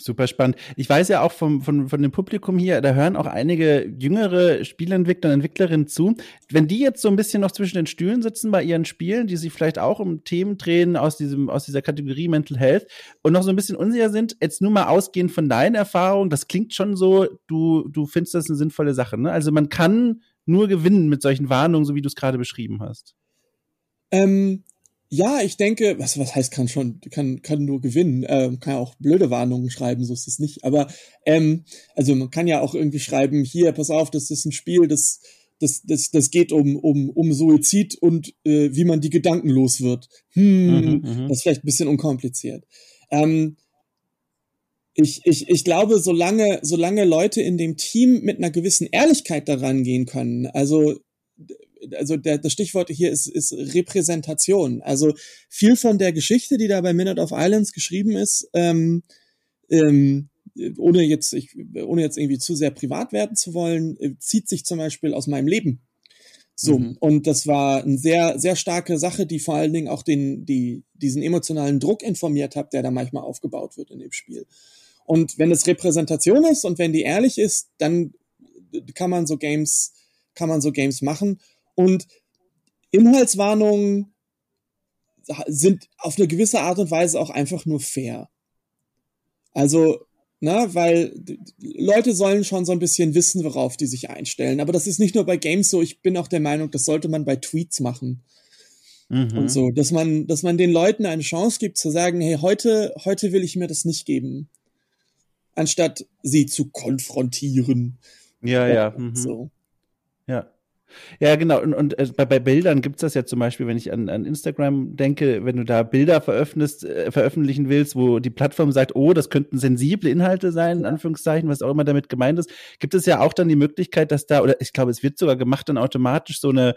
Super spannend. Ich weiß ja auch vom, von, von dem Publikum hier, da hören auch einige jüngere Spielentwickler und Entwicklerinnen zu. Wenn die jetzt so ein bisschen noch zwischen den Stühlen sitzen bei ihren Spielen, die sich vielleicht auch um Themen drehen aus diesem, aus dieser Kategorie Mental Health und noch so ein bisschen unsicher sind, jetzt nur mal ausgehend von deinen Erfahrungen, das klingt schon so, du, du findest das eine sinnvolle Sache, ne? Also man kann nur gewinnen mit solchen Warnungen, so wie du es gerade beschrieben hast. Ähm, ja, ich denke, was, was heißt kann schon, kann, kann nur gewinnen, ähm, kann ja auch blöde Warnungen schreiben, so ist es nicht. Aber ähm, also man kann ja auch irgendwie schreiben, hier, pass auf, das ist ein Spiel, das, das, das, das geht um, um, um Suizid und äh, wie man die Gedanken los wird. Hm, mhm, mhm. das ist vielleicht ein bisschen unkompliziert. Ähm, ich, ich, ich glaube, solange, solange Leute in dem Team mit einer gewissen Ehrlichkeit daran gehen können, also also der, das Stichwort hier ist, ist Repräsentation. Also viel von der Geschichte, die da bei Minute of Islands geschrieben ist, ähm, ähm, ohne jetzt, ich, ohne jetzt irgendwie zu sehr privat werden zu wollen, äh, zieht sich zum Beispiel aus meinem Leben. So, mhm. und das war eine sehr, sehr starke Sache, die vor allen Dingen auch den, die, diesen emotionalen Druck informiert hat, der da manchmal aufgebaut wird in dem Spiel. Und wenn es Repräsentation ist und wenn die ehrlich ist, dann kann man so Games, kann man so Games machen. Und Inhaltswarnungen sind auf eine gewisse Art und Weise auch einfach nur fair. Also, na, weil Leute sollen schon so ein bisschen wissen, worauf die sich einstellen. Aber das ist nicht nur bei Games so. Ich bin auch der Meinung, das sollte man bei Tweets machen. Mhm. Und so, dass man, dass man den Leuten eine Chance gibt zu sagen, hey, heute, heute will ich mir das nicht geben. Anstatt sie zu konfrontieren. Ja, ja. Mhm. So. Ja. Ja, genau. Und, und äh, bei, bei Bildern gibt's das ja zum Beispiel, wenn ich an, an Instagram denke, wenn du da Bilder veröffentlichst, äh, veröffentlichen willst, wo die Plattform sagt, oh, das könnten sensible Inhalte sein, in Anführungszeichen, was auch immer damit gemeint ist, gibt es ja auch dann die Möglichkeit, dass da, oder ich glaube, es wird sogar gemacht, dann automatisch so eine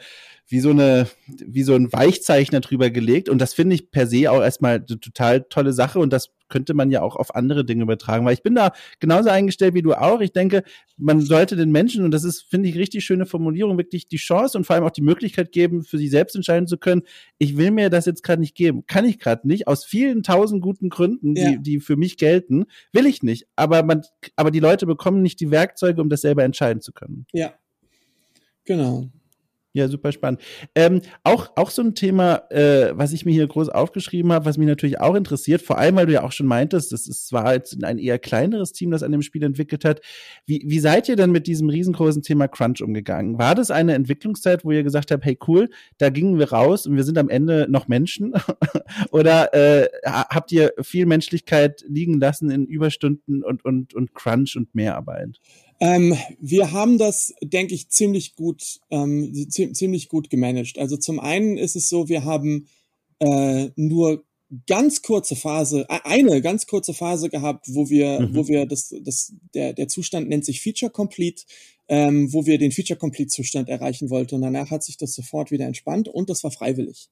wie so eine, wie so ein Weichzeichner drüber gelegt. Und das finde ich per se auch erstmal eine total tolle Sache. Und das könnte man ja auch auf andere Dinge übertragen. Weil ich bin da genauso eingestellt wie du auch. Ich denke, man sollte den Menschen, und das ist, finde ich, richtig schöne Formulierung, wirklich die Chance und vor allem auch die Möglichkeit geben, für sich selbst entscheiden zu können, ich will mir das jetzt gerade nicht geben. Kann ich gerade nicht. Aus vielen tausend guten Gründen, die, ja. die für mich gelten, will ich nicht. Aber man, aber die Leute bekommen nicht die Werkzeuge, um das selber entscheiden zu können. Ja. Genau. Ja, super spannend. Ähm, auch, auch so ein Thema, äh, was ich mir hier groß aufgeschrieben habe, was mich natürlich auch interessiert, vor allem, weil du ja auch schon meintest, das ist zwar jetzt ein eher kleineres Team, das an dem Spiel entwickelt hat. Wie, wie seid ihr denn mit diesem riesengroßen Thema Crunch umgegangen? War das eine Entwicklungszeit, wo ihr gesagt habt, hey cool, da gingen wir raus und wir sind am Ende noch Menschen? [laughs] Oder äh, habt ihr viel Menschlichkeit liegen lassen in Überstunden und, und, und Crunch und Mehrarbeit? Ähm, wir haben das, denke ich, ziemlich gut, ähm, ziemlich gut gemanagt. Also zum einen ist es so, wir haben äh, nur ganz kurze Phase, äh, eine ganz kurze Phase gehabt, wo wir, mhm. wo wir das, das, der, der Zustand nennt sich Feature Complete, ähm, wo wir den Feature Complete Zustand erreichen wollten. Und danach hat sich das sofort wieder entspannt und das war freiwillig.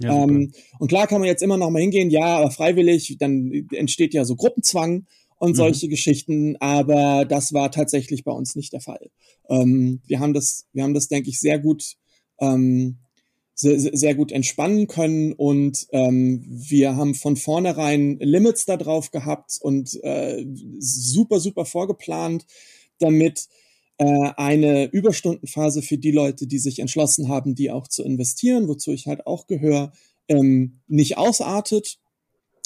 Ja, ähm, und klar kann man jetzt immer noch mal hingehen, ja, aber freiwillig, dann entsteht ja so Gruppenzwang und mhm. solche mhm. Geschichten, aber das war tatsächlich bei uns nicht der Fall. Ähm, wir haben das, wir haben das, denke ich, sehr gut, ähm, sehr, sehr gut entspannen können und ähm, wir haben von vornherein Limits da drauf gehabt und äh, super, super vorgeplant, damit äh, eine Überstundenphase für die Leute, die sich entschlossen haben, die auch zu investieren, wozu ich halt auch gehöre, ähm, nicht ausartet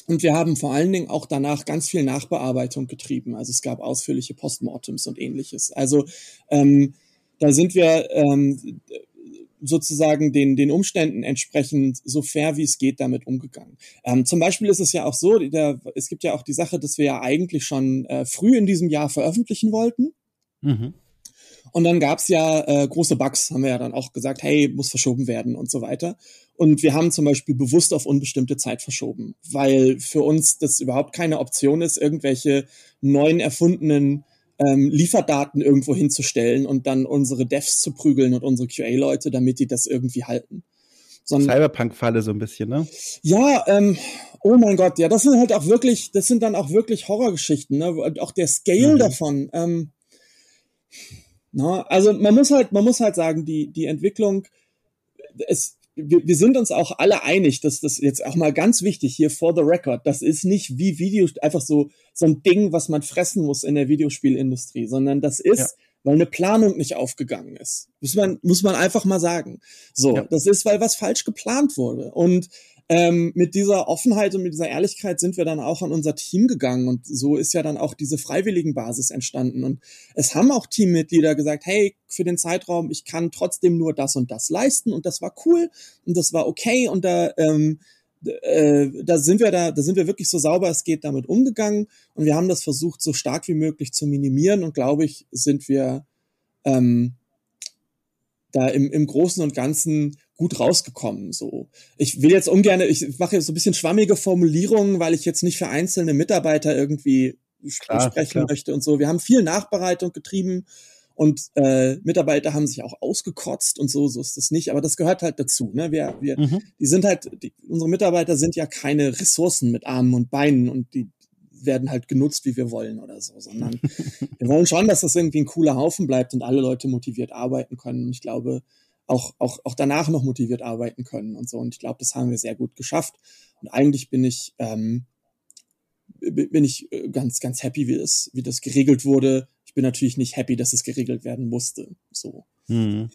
und wir haben vor allen Dingen auch danach ganz viel Nachbearbeitung getrieben. Also es gab ausführliche Postmortems und ähnliches. Also ähm, da sind wir ähm, sozusagen den, den Umständen entsprechend so fair wie es geht damit umgegangen. Ähm, zum Beispiel ist es ja auch so, der, es gibt ja auch die Sache, dass wir ja eigentlich schon äh, früh in diesem Jahr veröffentlichen wollten. Mhm. Und dann gab's ja äh, große Bugs, haben wir ja dann auch gesagt, hey, muss verschoben werden und so weiter. Und wir haben zum Beispiel bewusst auf unbestimmte Zeit verschoben, weil für uns das überhaupt keine Option ist, irgendwelche neuen erfundenen ähm, Lieferdaten irgendwo hinzustellen und dann unsere Devs zu prügeln und unsere QA-Leute, damit die das irgendwie halten. Cyberpunk-Falle so ein bisschen, ne? Ja, ähm, oh mein Gott, ja, das sind halt auch wirklich, das sind dann auch wirklich Horrorgeschichten, ne? Und auch der Scale mhm. davon. Ähm, na, also man muss halt, man muss halt sagen, die die Entwicklung, es wir, wir sind uns auch alle einig, dass das jetzt auch mal ganz wichtig hier for the record, das ist nicht wie Video, einfach so, so ein Ding, was man fressen muss in der Videospielindustrie, sondern das ist, ja. weil eine Planung nicht aufgegangen ist. Muss man, muss man einfach mal sagen. So, ja. das ist, weil was falsch geplant wurde. Und ähm, mit dieser Offenheit und mit dieser Ehrlichkeit sind wir dann auch an unser Team gegangen und so ist ja dann auch diese freiwilligen Basis entstanden. Und es haben auch Teammitglieder gesagt, hey, für den Zeitraum, ich kann trotzdem nur das und das leisten und das war cool und das war okay und da ähm, äh, da sind wir da, da sind wir wirklich so sauber es geht damit umgegangen und wir haben das versucht so stark wie möglich zu minimieren und glaube ich sind wir ähm, da im, im Großen und Ganzen gut rausgekommen. So, ich will jetzt ungern, ich mache jetzt so ein bisschen schwammige Formulierungen, weil ich jetzt nicht für einzelne Mitarbeiter irgendwie klar, sprechen klar. möchte und so. Wir haben viel Nachbereitung getrieben und äh, Mitarbeiter haben sich auch ausgekotzt und so, so ist das nicht. Aber das gehört halt dazu. Ne? Wir, wir, mhm. die sind halt, die, unsere Mitarbeiter sind ja keine Ressourcen mit Armen und Beinen und die werden halt genutzt, wie wir wollen oder so, sondern [laughs] wir wollen schon, dass das irgendwie ein cooler Haufen bleibt und alle Leute motiviert arbeiten können. Und ich glaube, auch, auch, auch danach noch motiviert arbeiten können und so. Und ich glaube, das haben wir sehr gut geschafft. Und eigentlich bin ich, ähm, bin ich äh, ganz, ganz happy, wie das, wie das geregelt wurde. Ich bin natürlich nicht happy, dass es geregelt werden musste. So. Hm.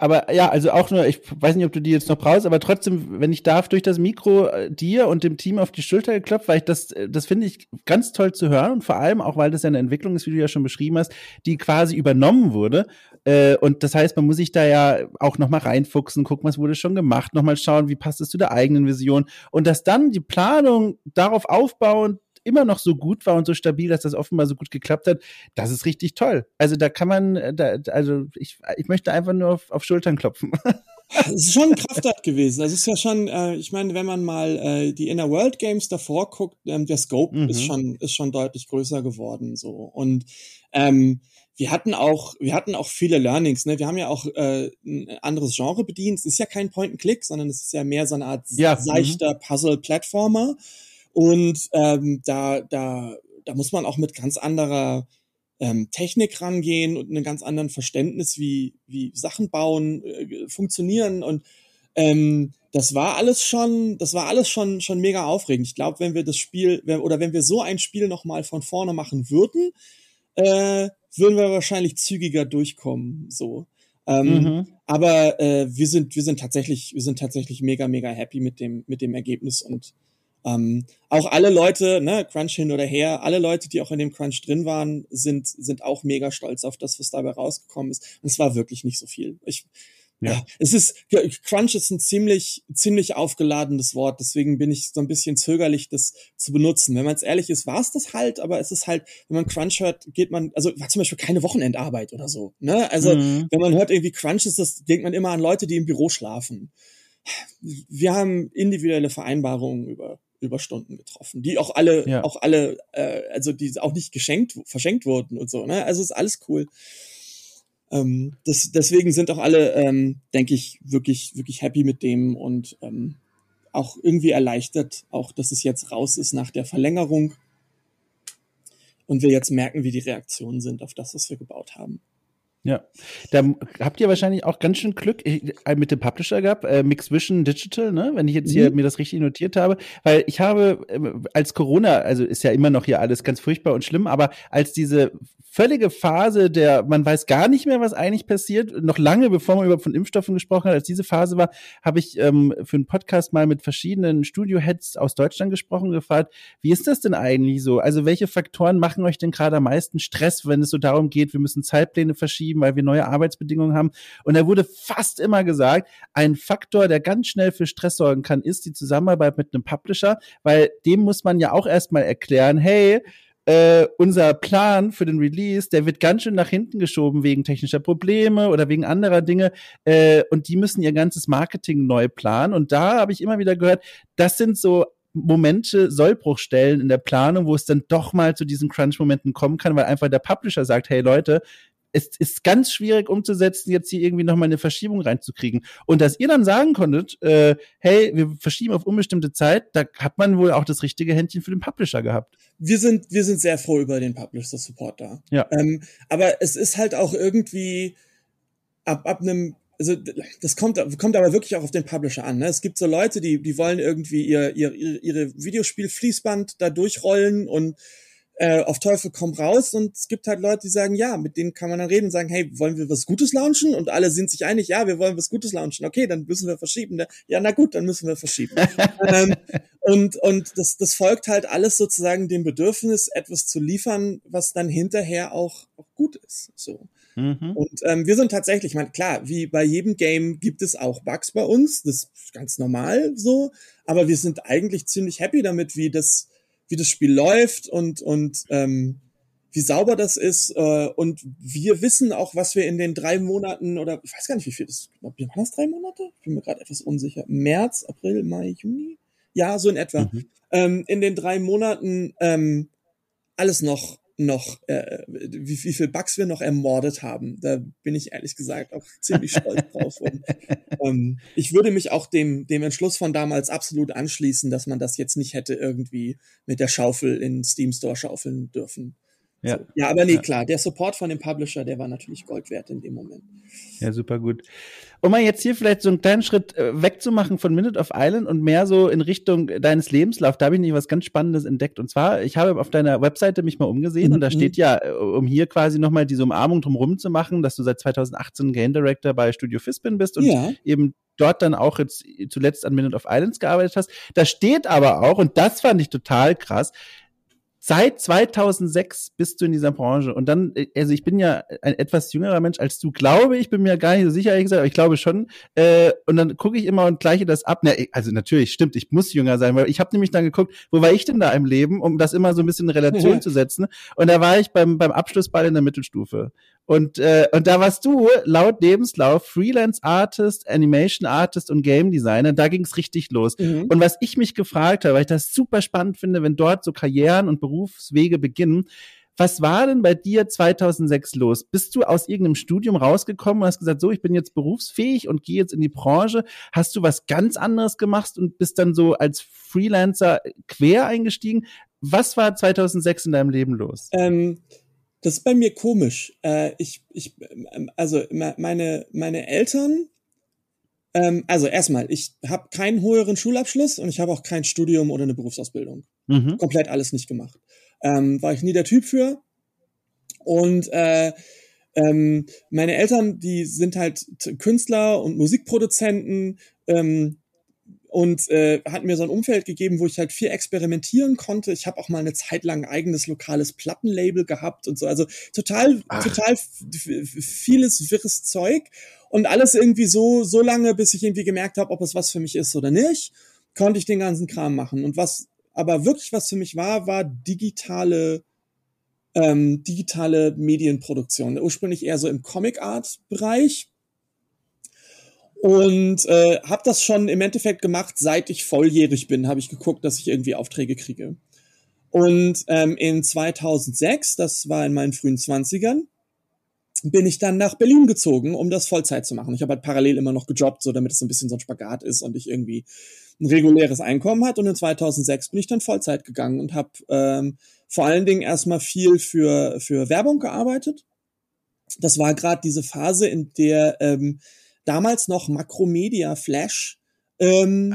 Aber ja, also auch nur, ich weiß nicht, ob du die jetzt noch brauchst, aber trotzdem, wenn ich darf, durch das Mikro äh, dir und dem Team auf die Schulter geklopft, weil ich das, äh, das finde ich ganz toll zu hören und vor allem auch, weil das ja eine Entwicklung ist, wie du ja schon beschrieben hast, die quasi übernommen wurde. Äh, und das heißt, man muss sich da ja auch nochmal reinfuchsen, gucken, was wurde schon gemacht, nochmal schauen, wie passt es zu der eigenen Vision und dass dann die Planung darauf aufbauend immer noch so gut war und so stabil, dass das offenbar so gut geklappt hat, das ist richtig toll. Also da kann man, äh, da, also ich, ich möchte einfach nur auf, auf Schultern klopfen. [laughs] Es ist schon ein Kraftakt gewesen. Das ist ja schon, äh, ich meine, wenn man mal äh, die Inner World Games davor guckt, ähm, der Scope mhm. ist schon ist schon deutlich größer geworden so und ähm, wir hatten auch, wir hatten auch viele Learnings. Ne? Wir haben ja auch äh, ein anderes Genre bedient. Es ist ja kein Point-and-Click, sondern es ist ja mehr so eine Art ja. Mhm. seichter Puzzle-Plattformer. Und ähm, da, da, da muss man auch mit ganz anderer ähm, Technik rangehen und einem ganz anderen Verständnis, wie, wie Sachen bauen, äh, funktionieren. Und ähm, das war alles schon, das war alles schon, schon mega aufregend. Ich glaube, wenn wir das Spiel, oder wenn wir so ein Spiel nochmal von vorne machen würden, äh, würden wir wahrscheinlich zügiger durchkommen. So. Ähm, mhm. Aber äh, wir sind, wir sind tatsächlich, wir sind tatsächlich mega, mega happy mit dem, mit dem Ergebnis und ähm, auch alle Leute, ne, Crunch hin oder her, alle Leute, die auch in dem Crunch drin waren, sind, sind auch mega stolz auf das, was dabei rausgekommen ist. Und es war wirklich nicht so viel. Ich, ja. ja. es ist, Crunch ist ein ziemlich, ziemlich aufgeladenes Wort, deswegen bin ich so ein bisschen zögerlich, das zu benutzen. Wenn man es ehrlich ist, war es das halt, aber es ist halt, wenn man Crunch hört, geht man, also war zum Beispiel keine Wochenendarbeit oder so, ne? Also, mhm. wenn man hört irgendwie Crunch ist das, denkt man immer an Leute, die im Büro schlafen. Wir haben individuelle Vereinbarungen über Überstunden getroffen, die auch alle, ja. auch alle, äh, also die auch nicht geschenkt, verschenkt wurden und so. Ne? Also ist alles cool. Ähm, das, deswegen sind auch alle, ähm, denke ich, wirklich, wirklich happy mit dem und ähm, auch irgendwie erleichtert, auch dass es jetzt raus ist nach der Verlängerung und wir jetzt merken, wie die Reaktionen sind auf das, was wir gebaut haben. Ja, da habt ihr wahrscheinlich auch ganz schön Glück äh, mit dem Publisher gehabt, äh, Mix Vision Digital, ne? Wenn ich jetzt hier mhm. mir das richtig notiert habe, weil ich habe äh, als Corona, also ist ja immer noch hier alles ganz furchtbar und schlimm, aber als diese völlige Phase der, man weiß gar nicht mehr, was eigentlich passiert. Noch lange bevor man überhaupt von Impfstoffen gesprochen hat, als diese Phase war, habe ich ähm, für einen Podcast mal mit verschiedenen Studio-Heads aus Deutschland gesprochen, gefragt, wie ist das denn eigentlich so? Also welche Faktoren machen euch denn gerade am meisten Stress, wenn es so darum geht, wir müssen Zeitpläne verschieben, weil wir neue Arbeitsbedingungen haben? Und da wurde fast immer gesagt, ein Faktor, der ganz schnell für Stress sorgen kann, ist die Zusammenarbeit mit einem Publisher, weil dem muss man ja auch erstmal erklären, hey, äh, unser Plan für den Release, der wird ganz schön nach hinten geschoben wegen technischer Probleme oder wegen anderer Dinge. Äh, und die müssen ihr ganzes Marketing neu planen. Und da habe ich immer wieder gehört, das sind so Momente, Sollbruchstellen in der Planung, wo es dann doch mal zu diesen Crunch-Momenten kommen kann, weil einfach der Publisher sagt, hey Leute, es ist ganz schwierig umzusetzen, jetzt hier irgendwie nochmal eine Verschiebung reinzukriegen. Und dass ihr dann sagen konntet, äh, hey, wir verschieben auf unbestimmte Zeit, da hat man wohl auch das richtige Händchen für den Publisher gehabt. Wir sind, wir sind sehr froh über den Publisher-Support da. Ja. Ähm, aber es ist halt auch irgendwie ab, ab einem also das kommt, kommt aber wirklich auch auf den Publisher an. Ne? Es gibt so Leute, die, die wollen irgendwie ihr, ihr, ihre Videospiel-Fließband da durchrollen und äh, auf Teufel komm raus und es gibt halt Leute, die sagen, ja, mit denen kann man dann reden und sagen, hey, wollen wir was Gutes launchen? Und alle sind sich einig, ja, wir wollen was Gutes launchen. Okay, dann müssen wir verschieben. Ne? Ja, na gut, dann müssen wir verschieben. [laughs] ähm, und und das, das folgt halt alles sozusagen dem Bedürfnis, etwas zu liefern, was dann hinterher auch, auch gut ist. So. Mhm. Und ähm, wir sind tatsächlich, man, klar, wie bei jedem Game gibt es auch Bugs bei uns, das ist ganz normal so, aber wir sind eigentlich ziemlich happy damit, wie das wie das Spiel läuft und, und ähm, wie sauber das ist. Äh, und wir wissen auch, was wir in den drei Monaten oder ich weiß gar nicht, wie viel das, waren das drei Monate? Ich bin mir gerade etwas unsicher. März, April, Mai, Juni? Ja, so in etwa. Mhm. Ähm, in den drei Monaten ähm, alles noch noch, äh, wie, wie viel Bugs wir noch ermordet haben. Da bin ich ehrlich gesagt auch ziemlich stolz drauf. Und, [laughs] ähm, ich würde mich auch dem, dem Entschluss von damals absolut anschließen, dass man das jetzt nicht hätte irgendwie mit der Schaufel in Steam Store schaufeln dürfen. Ja. So. ja, aber nee, ja. klar, der Support von dem Publisher, der war natürlich Gold wert in dem Moment. Ja, super gut. Um mal jetzt hier vielleicht so einen kleinen Schritt äh, wegzumachen von Minute of Island und mehr so in Richtung deines Lebenslauf, da habe ich nämlich was ganz Spannendes entdeckt. Und zwar, ich habe auf deiner Webseite mich mal umgesehen mhm. und da mhm. steht ja, äh, um hier quasi nochmal diese Umarmung drumherum zu machen, dass du seit 2018 Game Director bei Studio Fispin bist und ja. eben dort dann auch jetzt zuletzt an Minute of Islands gearbeitet hast. Da steht aber auch, und das fand ich total krass, Seit 2006 bist du in dieser Branche und dann, äh, also ich bin ja ein etwas jüngerer Mensch als du, glaube ich, bin mir gar nicht so sicher, ehrlich gesagt, aber ich glaube schon. Äh, und dann gucke ich immer und gleiche das ab. Na, also natürlich, stimmt, ich muss jünger sein, weil ich habe nämlich dann geguckt, wo war ich denn da im Leben, um das immer so ein bisschen in Relation zu setzen. Und da war ich beim, beim Abschlussball in der Mittelstufe. Und, äh, und da warst du laut Lebenslauf Freelance Artist, Animation Artist und Game Designer. Da ging's richtig los. Mhm. Und was ich mich gefragt habe, weil ich das super spannend finde, wenn dort so Karrieren und Berufswege beginnen, was war denn bei dir 2006 los? Bist du aus irgendeinem Studium rausgekommen und hast gesagt, so, ich bin jetzt berufsfähig und gehe jetzt in die Branche? Hast du was ganz anderes gemacht und bist dann so als Freelancer quer eingestiegen? Was war 2006 in deinem Leben los? Ähm, das ist bei mir komisch. Äh, ich, ich, ähm, also meine, meine Eltern, ähm, also erstmal, ich habe keinen höheren Schulabschluss und ich habe auch kein Studium oder eine Berufsausbildung. Mhm. Komplett alles nicht gemacht. Ähm, war ich nie der Typ für. Und äh, ähm, meine Eltern, die sind halt Künstler und Musikproduzenten. Ähm, und äh, hat mir so ein Umfeld gegeben, wo ich halt viel experimentieren konnte. Ich habe auch mal eine Zeit lang ein eigenes lokales Plattenlabel gehabt und so. Also total, Ach. total vieles wirres Zeug und alles irgendwie so so lange, bis ich irgendwie gemerkt habe, ob es was für mich ist oder nicht, konnte ich den ganzen Kram machen. Und was aber wirklich was für mich war, war digitale ähm, digitale Medienproduktion. Ursprünglich eher so im Comic Art Bereich und äh, habe das schon im Endeffekt gemacht, seit ich volljährig bin, habe ich geguckt, dass ich irgendwie Aufträge kriege. Und ähm, in 2006, das war in meinen frühen Zwanzigern, bin ich dann nach Berlin gezogen, um das Vollzeit zu machen. Ich habe halt parallel immer noch gejobbt, so damit es ein bisschen so ein Spagat ist und ich irgendwie ein reguläres Einkommen hat. Und in 2006 bin ich dann Vollzeit gegangen und habe ähm, vor allen Dingen erstmal viel für für Werbung gearbeitet. Das war gerade diese Phase, in der ähm, damals noch Macromedia Flash ähm,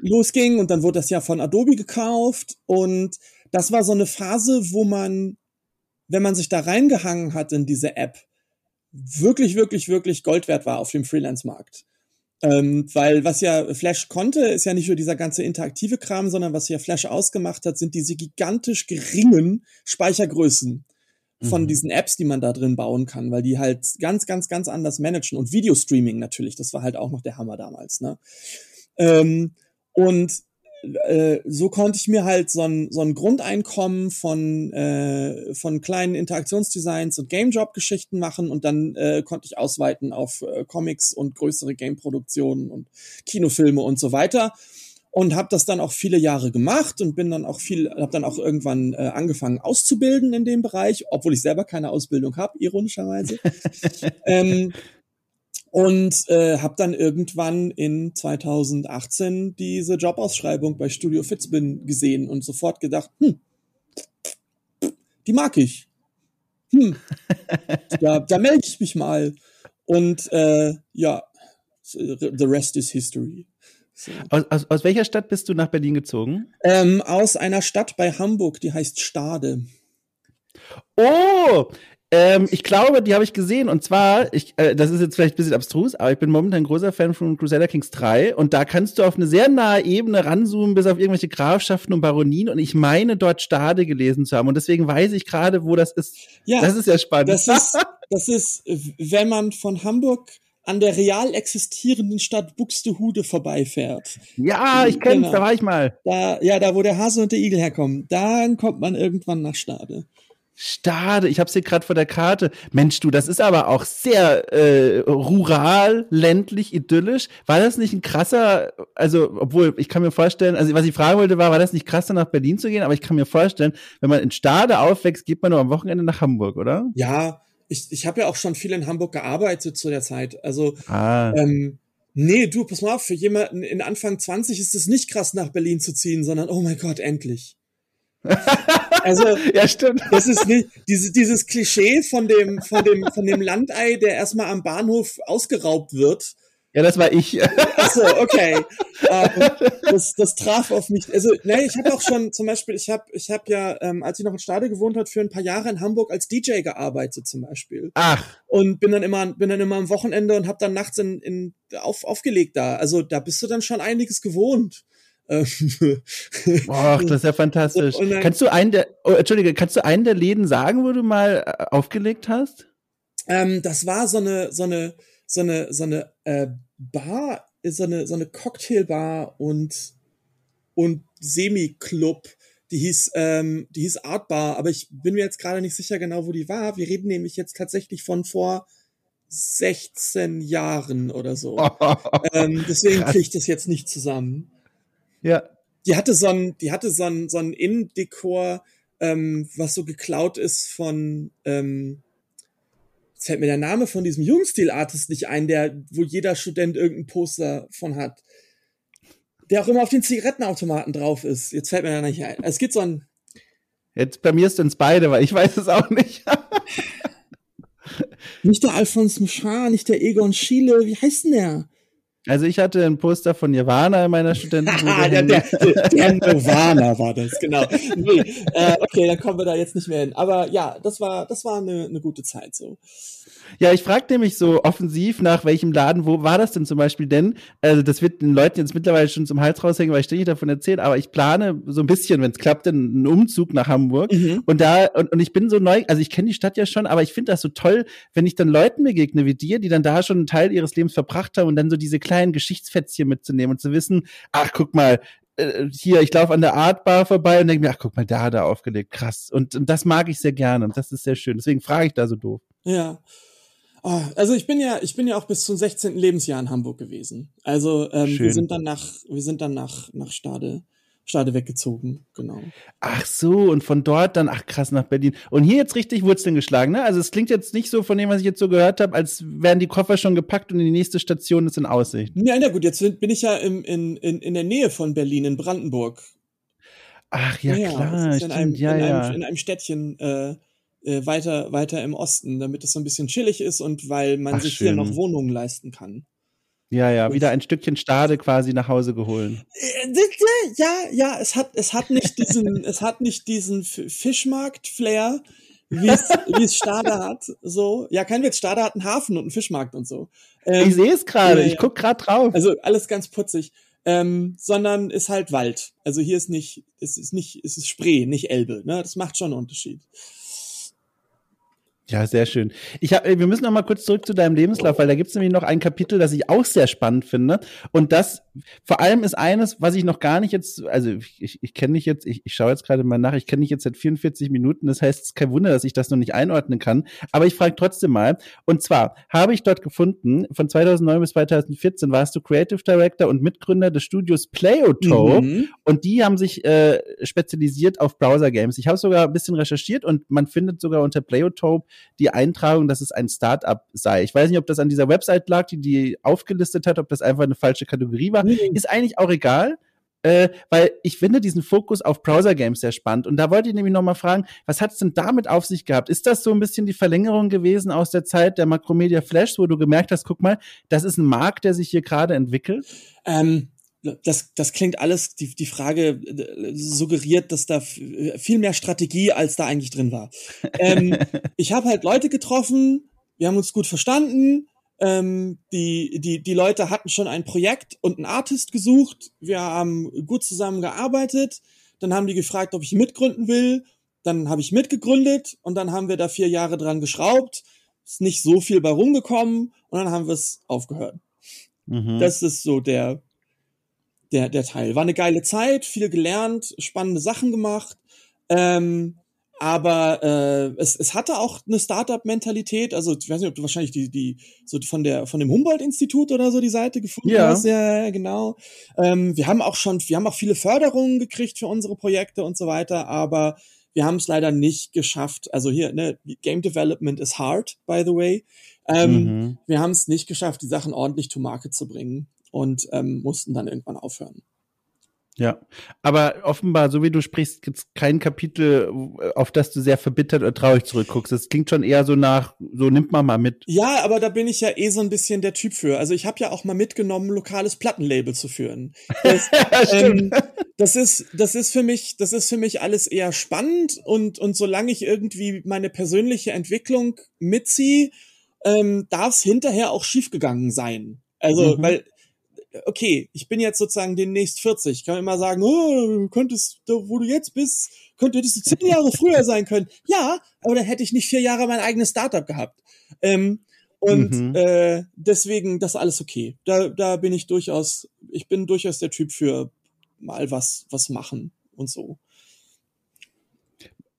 losging und dann wurde das ja von Adobe gekauft und das war so eine Phase, wo man, wenn man sich da reingehangen hat in diese App, wirklich, wirklich, wirklich Gold wert war auf dem Freelance-Markt. Ähm, weil was ja Flash konnte, ist ja nicht nur dieser ganze interaktive Kram, sondern was ja Flash ausgemacht hat, sind diese gigantisch geringen Speichergrößen von mhm. diesen Apps, die man da drin bauen kann, weil die halt ganz, ganz, ganz anders managen. Und Videostreaming natürlich, das war halt auch noch der Hammer damals. Ne? Ähm, und äh, so konnte ich mir halt so ein, so ein Grundeinkommen von, äh, von kleinen Interaktionsdesigns und Game Job Geschichten machen und dann äh, konnte ich ausweiten auf äh, Comics und größere Game Produktionen und Kinofilme und so weiter und habe das dann auch viele Jahre gemacht und bin dann auch viel, habe dann auch irgendwann äh, angefangen auszubilden in dem Bereich, obwohl ich selber keine Ausbildung habe, ironischerweise. [laughs] ähm, und äh, habe dann irgendwann in 2018 diese Jobausschreibung bei Studio Fitzbin gesehen und sofort gedacht, hm, die mag ich. Hm, [laughs] da, da melde ich mich mal. Und äh, ja, the rest is history. Aus, aus, aus welcher Stadt bist du nach Berlin gezogen? Ähm, aus einer Stadt bei Hamburg, die heißt Stade. Oh, ähm, ich glaube, die habe ich gesehen. Und zwar, ich, äh, das ist jetzt vielleicht ein bisschen abstrus, aber ich bin momentan ein großer Fan von Crusader Kings 3. Und da kannst du auf eine sehr nahe Ebene ranzoomen, bis auf irgendwelche Grafschaften und Baronien. Und ich meine, dort Stade gelesen zu haben. Und deswegen weiß ich gerade, wo das ist. Ja, das ist ja spannend. Das ist, [laughs] das ist, wenn man von Hamburg an der real existierenden Stadt Buxtehude vorbeifährt. Ja, ich kenn's, genau. da war ich mal. Da, ja, da wo der Hase und der Igel herkommen, dann kommt man irgendwann nach Stade. Stade, ich hab's hier gerade vor der Karte. Mensch, du, das ist aber auch sehr äh, rural, ländlich, idyllisch. War das nicht ein krasser, also obwohl ich kann mir vorstellen, also was ich fragen wollte war, war das nicht krasser nach Berlin zu gehen? Aber ich kann mir vorstellen, wenn man in Stade aufwächst, geht man nur am Wochenende nach Hamburg, oder? Ja, ich, ich habe ja auch schon viel in Hamburg gearbeitet zu der Zeit. Also ah. ähm, nee, du, pass mal auf, für jemanden in Anfang 20 ist es nicht krass, nach Berlin zu ziehen, sondern oh mein Gott, endlich. [laughs] Also, ja, stimmt. Das ist nicht, diese, dieses Klischee von dem, von dem, von dem Landei, der erstmal am Bahnhof ausgeraubt wird. Ja, das war ich. Achso, okay. [laughs] ähm, das, das traf auf mich. Also, ne, ich habe auch schon zum Beispiel, ich habe ich hab ja, ähm, als ich noch in Stade gewohnt hat, für ein paar Jahre in Hamburg als DJ gearbeitet zum Beispiel. Ach. Und bin dann immer, bin dann immer am Wochenende und habe dann nachts in, in auf, aufgelegt da. Also da bist du dann schon einiges gewohnt. [laughs] Boah, das ist ja fantastisch. Dann, kannst du einen der, oh, Entschuldige, kannst du einen der Läden sagen, wo du mal äh, aufgelegt hast? Ähm, das war so eine, so eine, so eine, so eine äh, Bar, so eine, so eine Cocktailbar und und Semi-Club. Die hieß, ähm, die hieß Art Bar, aber ich bin mir jetzt gerade nicht sicher genau, wo die war. Wir reden nämlich jetzt tatsächlich von vor 16 Jahren oder so. [laughs] ähm, deswegen kriege ich das jetzt nicht zusammen. Ja. Die hatte so ein, die hatte so ein, so ein Innendekor, ähm, was so geklaut ist von, ähm, jetzt fällt mir der Name von diesem Jugendstil-Artist nicht ein, der, wo jeder Student irgendein Poster von hat. Der auch immer auf den Zigarettenautomaten drauf ist. Jetzt fällt mir da nicht ein. Es gibt so ein. Jetzt blamierst du uns beide, weil ich weiß es auch nicht. nicht der Alphonse Mouchard, nicht der Egon Schiele, wie heißt denn der? Also ich hatte ein Poster von Nirvana in meiner [laughs] Studentenbude. der, der, der Nirvana war das, genau. Nee, äh, okay, dann kommen wir da jetzt nicht mehr hin. Aber ja, das war, das war eine, eine gute Zeit so. Ja, ich frage nämlich so offensiv nach welchem Laden, wo war das denn zum Beispiel denn? Also das wird den Leuten jetzt mittlerweile schon zum Hals raushängen, weil ich ständig davon erzähle, aber ich plane so ein bisschen, wenn es klappt, einen Umzug nach Hamburg. Mhm. Und da, und, und ich bin so neu, also ich kenne die Stadt ja schon, aber ich finde das so toll, wenn ich dann Leuten begegne wie dir, die dann da schon einen Teil ihres Lebens verbracht haben und dann so diese kleinen Geschichtsfätzchen mitzunehmen und zu wissen, ach, guck mal, äh, hier, ich laufe an der Artbar vorbei und denke mir, ach guck mal, da hat er aufgelegt, krass. Und, und das mag ich sehr gerne und das ist sehr schön. Deswegen frage ich da so doof. Ja. Oh, also ich bin ja, ich bin ja auch bis zum 16. Lebensjahr in Hamburg gewesen. Also ähm, wir sind dann nach, wir sind dann nach nach Stade, Stade weggezogen, genau. Ach so, und von dort dann, ach krass, nach Berlin. Und hier jetzt richtig Wurzeln geschlagen, ne? Also es klingt jetzt nicht so von dem, was ich jetzt so gehört habe, als wären die Koffer schon gepackt und die nächste Station ist in Aussicht. Ja, na gut, jetzt bin ich ja im, in, in, in der Nähe von Berlin, in Brandenburg. Ach ja, ja klar, stimmt, in einem, ja, in ja. Einem, in einem Städtchen äh, äh, weiter, weiter im Osten, damit es so ein bisschen chillig ist und weil man Ach, sich schön. hier noch Wohnungen leisten kann. Ja, ja, wieder ein Stückchen Stade quasi nach Hause geholt. Äh, ja, ja, es hat, es hat nicht diesen, [laughs] es hat nicht diesen Fischmarkt-Flair, wie es, wie es Stade hat, so. Ja, kein Witz, Stade hat einen Hafen und einen Fischmarkt und so. Ähm, ich sehe es gerade, ja, ich guck gerade drauf. Also alles ganz putzig. Ähm, sondern ist halt Wald. Also hier ist nicht, es ist nicht, es ist Spree, nicht Elbe, ne? Das macht schon einen Unterschied. Ja, sehr schön. Ich hab, wir müssen noch mal kurz zurück zu deinem Lebenslauf, weil da gibt es nämlich noch ein Kapitel, das ich auch sehr spannend finde. Und das vor allem ist eines, was ich noch gar nicht jetzt, also ich, ich kenne dich jetzt, ich, ich schaue jetzt gerade mal nach, ich kenne dich jetzt seit 44 Minuten. Das heißt, es ist kein Wunder, dass ich das noch nicht einordnen kann. Aber ich frage trotzdem mal. Und zwar habe ich dort gefunden, von 2009 bis 2014 warst du Creative Director und Mitgründer des Studios Playotope. Mhm. Und die haben sich äh, spezialisiert auf Browser Games. Ich habe sogar ein bisschen recherchiert und man findet sogar unter Playotope die Eintragung, dass es ein Startup sei. Ich weiß nicht, ob das an dieser Website lag, die die aufgelistet hat, ob das einfach eine falsche Kategorie war. Mhm. Ist eigentlich auch egal. äh, weil ich finde diesen Fokus auf Browser-Games sehr spannend. Und da wollte ich nämlich nochmal fragen, was hat es denn damit auf sich gehabt? Ist das so ein bisschen die Verlängerung gewesen aus der Zeit der Makromedia Flash, wo du gemerkt hast, guck mal, das ist ein Markt, der sich hier gerade entwickelt? Ähm, das, das klingt alles, die, die Frage äh, suggeriert, dass da viel mehr Strategie als da eigentlich drin war. ähm, [laughs] ich habe halt Leute getroffen, wir haben uns gut verstanden, ähm, die, die, die Leute hatten schon ein Projekt und einen Artist gesucht, wir haben gut zusammengearbeitet, dann haben die gefragt, ob ich mitgründen will, dann habe ich mitgegründet und dann haben wir da vier Jahre dran geschraubt, ist nicht so viel bei rumgekommen und dann haben wir es aufgehört. Mhm. Das ist so der, der, der Teil. War eine geile Zeit, viel gelernt, spannende Sachen gemacht. Ähm, aber äh, es, es hatte auch eine Startup-Mentalität. Also ich weiß nicht, ob du wahrscheinlich die die so von der von dem Humboldt-Institut oder so die Seite gefunden ja. hast. Ja, genau. Ähm, wir haben auch schon, wir haben auch viele Förderungen gekriegt für unsere Projekte und so weiter. Aber wir haben es leider nicht geschafft. Also hier, ne, Game Development is hard, by the way. Ähm, mhm. Wir haben es nicht geschafft, die Sachen ordentlich to Market zu bringen und ähm, mussten dann irgendwann aufhören. Ja, aber offenbar, so wie du sprichst, gibt es kein Kapitel, auf das du sehr verbittert oder traurig zurückguckst. Das klingt schon eher so nach, so nimmt man mal mit. Ja, aber da bin ich ja eh so ein bisschen der Typ für. Also ich habe ja auch mal mitgenommen, lokales Plattenlabel zu führen. Das, [laughs] ähm, das ist, das ist für mich, das ist für mich alles eher spannend und und solange ich irgendwie meine persönliche Entwicklung mitziehe, ähm, darf es hinterher auch schiefgegangen sein. Also, mhm. weil, okay, ich bin jetzt sozusagen demnächst 40. Ich kann immer sagen, oh, du könntest, wo du jetzt bist, könntest du zehn Jahre früher sein können. Ja, aber dann hätte ich nicht vier Jahre mein eigenes Startup gehabt. Ähm, und mhm. äh, deswegen, das ist alles okay. Da, da bin ich durchaus, ich bin durchaus der Typ für mal was, was machen und so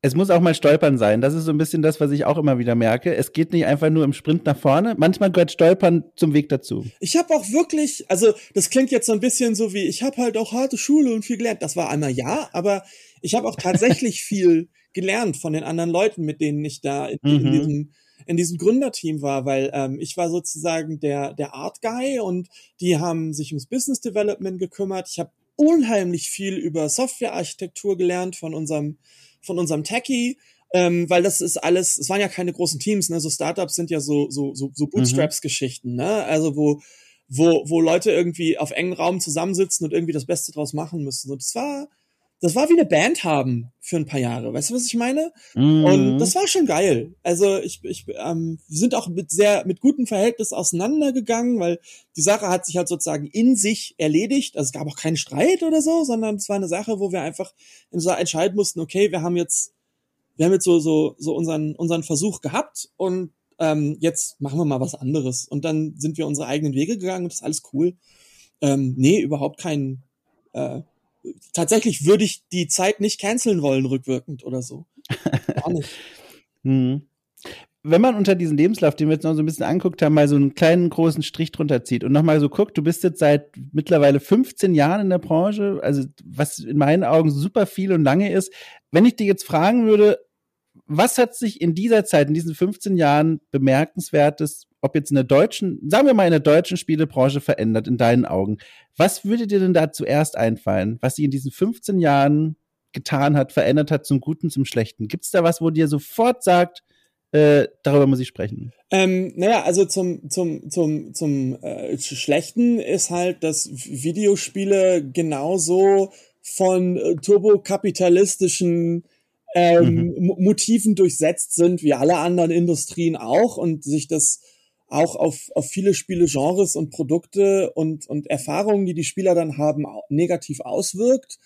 es muss auch mal Stolpern sein. Das ist so ein bisschen das, was ich auch immer wieder merke. Es geht nicht einfach nur im Sprint nach vorne. Manchmal gehört Stolpern zum Weg dazu. Ich habe auch wirklich, also das klingt jetzt so ein bisschen so wie, ich habe halt auch harte Schule und viel gelernt. Das war einmal ja, aber ich habe auch tatsächlich [laughs] viel gelernt von den anderen Leuten, mit denen ich da in, mhm. in diesem in diesem Gründerteam war, weil ähm, ich war sozusagen der der Art Guy und die haben sich ums Business Development gekümmert. Ich habe unheimlich viel über Softwarearchitektur gelernt von unserem von unserem Techie, ähm, weil das ist alles, es waren ja keine großen Teams, ne? So Startups sind ja so, so, so, so Bootstraps-Geschichten, ne? Also wo, wo, wo Leute irgendwie auf engen Raum zusammensitzen und irgendwie das Beste draus machen müssen. Und das war, das war wie eine Band haben für ein paar Jahre. Weißt du, was ich meine? Mhm. Und das war schon geil. Also ich, ich ähm, wir sind auch mit sehr mit gutem Verhältnis auseinandergegangen, weil die Sache hat sich halt sozusagen in sich erledigt. Also es gab auch keinen Streit oder so, sondern es war eine Sache, wo wir einfach so entscheiden mussten, okay, wir haben jetzt, wir haben jetzt so, so, so unseren, unseren Versuch gehabt und ähm, jetzt machen wir mal was anderes. Und dann sind wir unsere eigenen Wege gegangen und das ist alles cool. Ähm, nee, überhaupt kein äh, tatsächlich würde ich die Zeit nicht canceln wollen, rückwirkend oder so. Gar nicht. [laughs] hm. Wenn man unter diesen Lebenslauf, den wir jetzt noch so ein bisschen anguckt haben, mal so einen kleinen großen Strich drunter zieht und nochmal so guckt, du bist jetzt seit mittlerweile 15 Jahren in der Branche, also was in meinen Augen super viel und lange ist. Wenn ich dir jetzt fragen würde, was hat sich in dieser Zeit, in diesen 15 Jahren bemerkenswertes ob jetzt in der deutschen, sagen wir mal in der deutschen Spielebranche verändert in deinen Augen. Was würde dir denn da zuerst einfallen, was sie in diesen 15 Jahren getan hat, verändert hat zum Guten, zum Schlechten? Gibt es da was, wo dir sofort sagt, äh, darüber muss ich sprechen. Ähm, naja, also zum, zum, zum, zum äh, Schlechten ist halt, dass Videospiele genauso von äh, turbokapitalistischen ähm, mhm. Motiven durchsetzt sind, wie alle anderen Industrien auch und sich das auch auf, auf viele Spiele, Genres und Produkte und, und Erfahrungen, die die Spieler dann haben, negativ auswirkt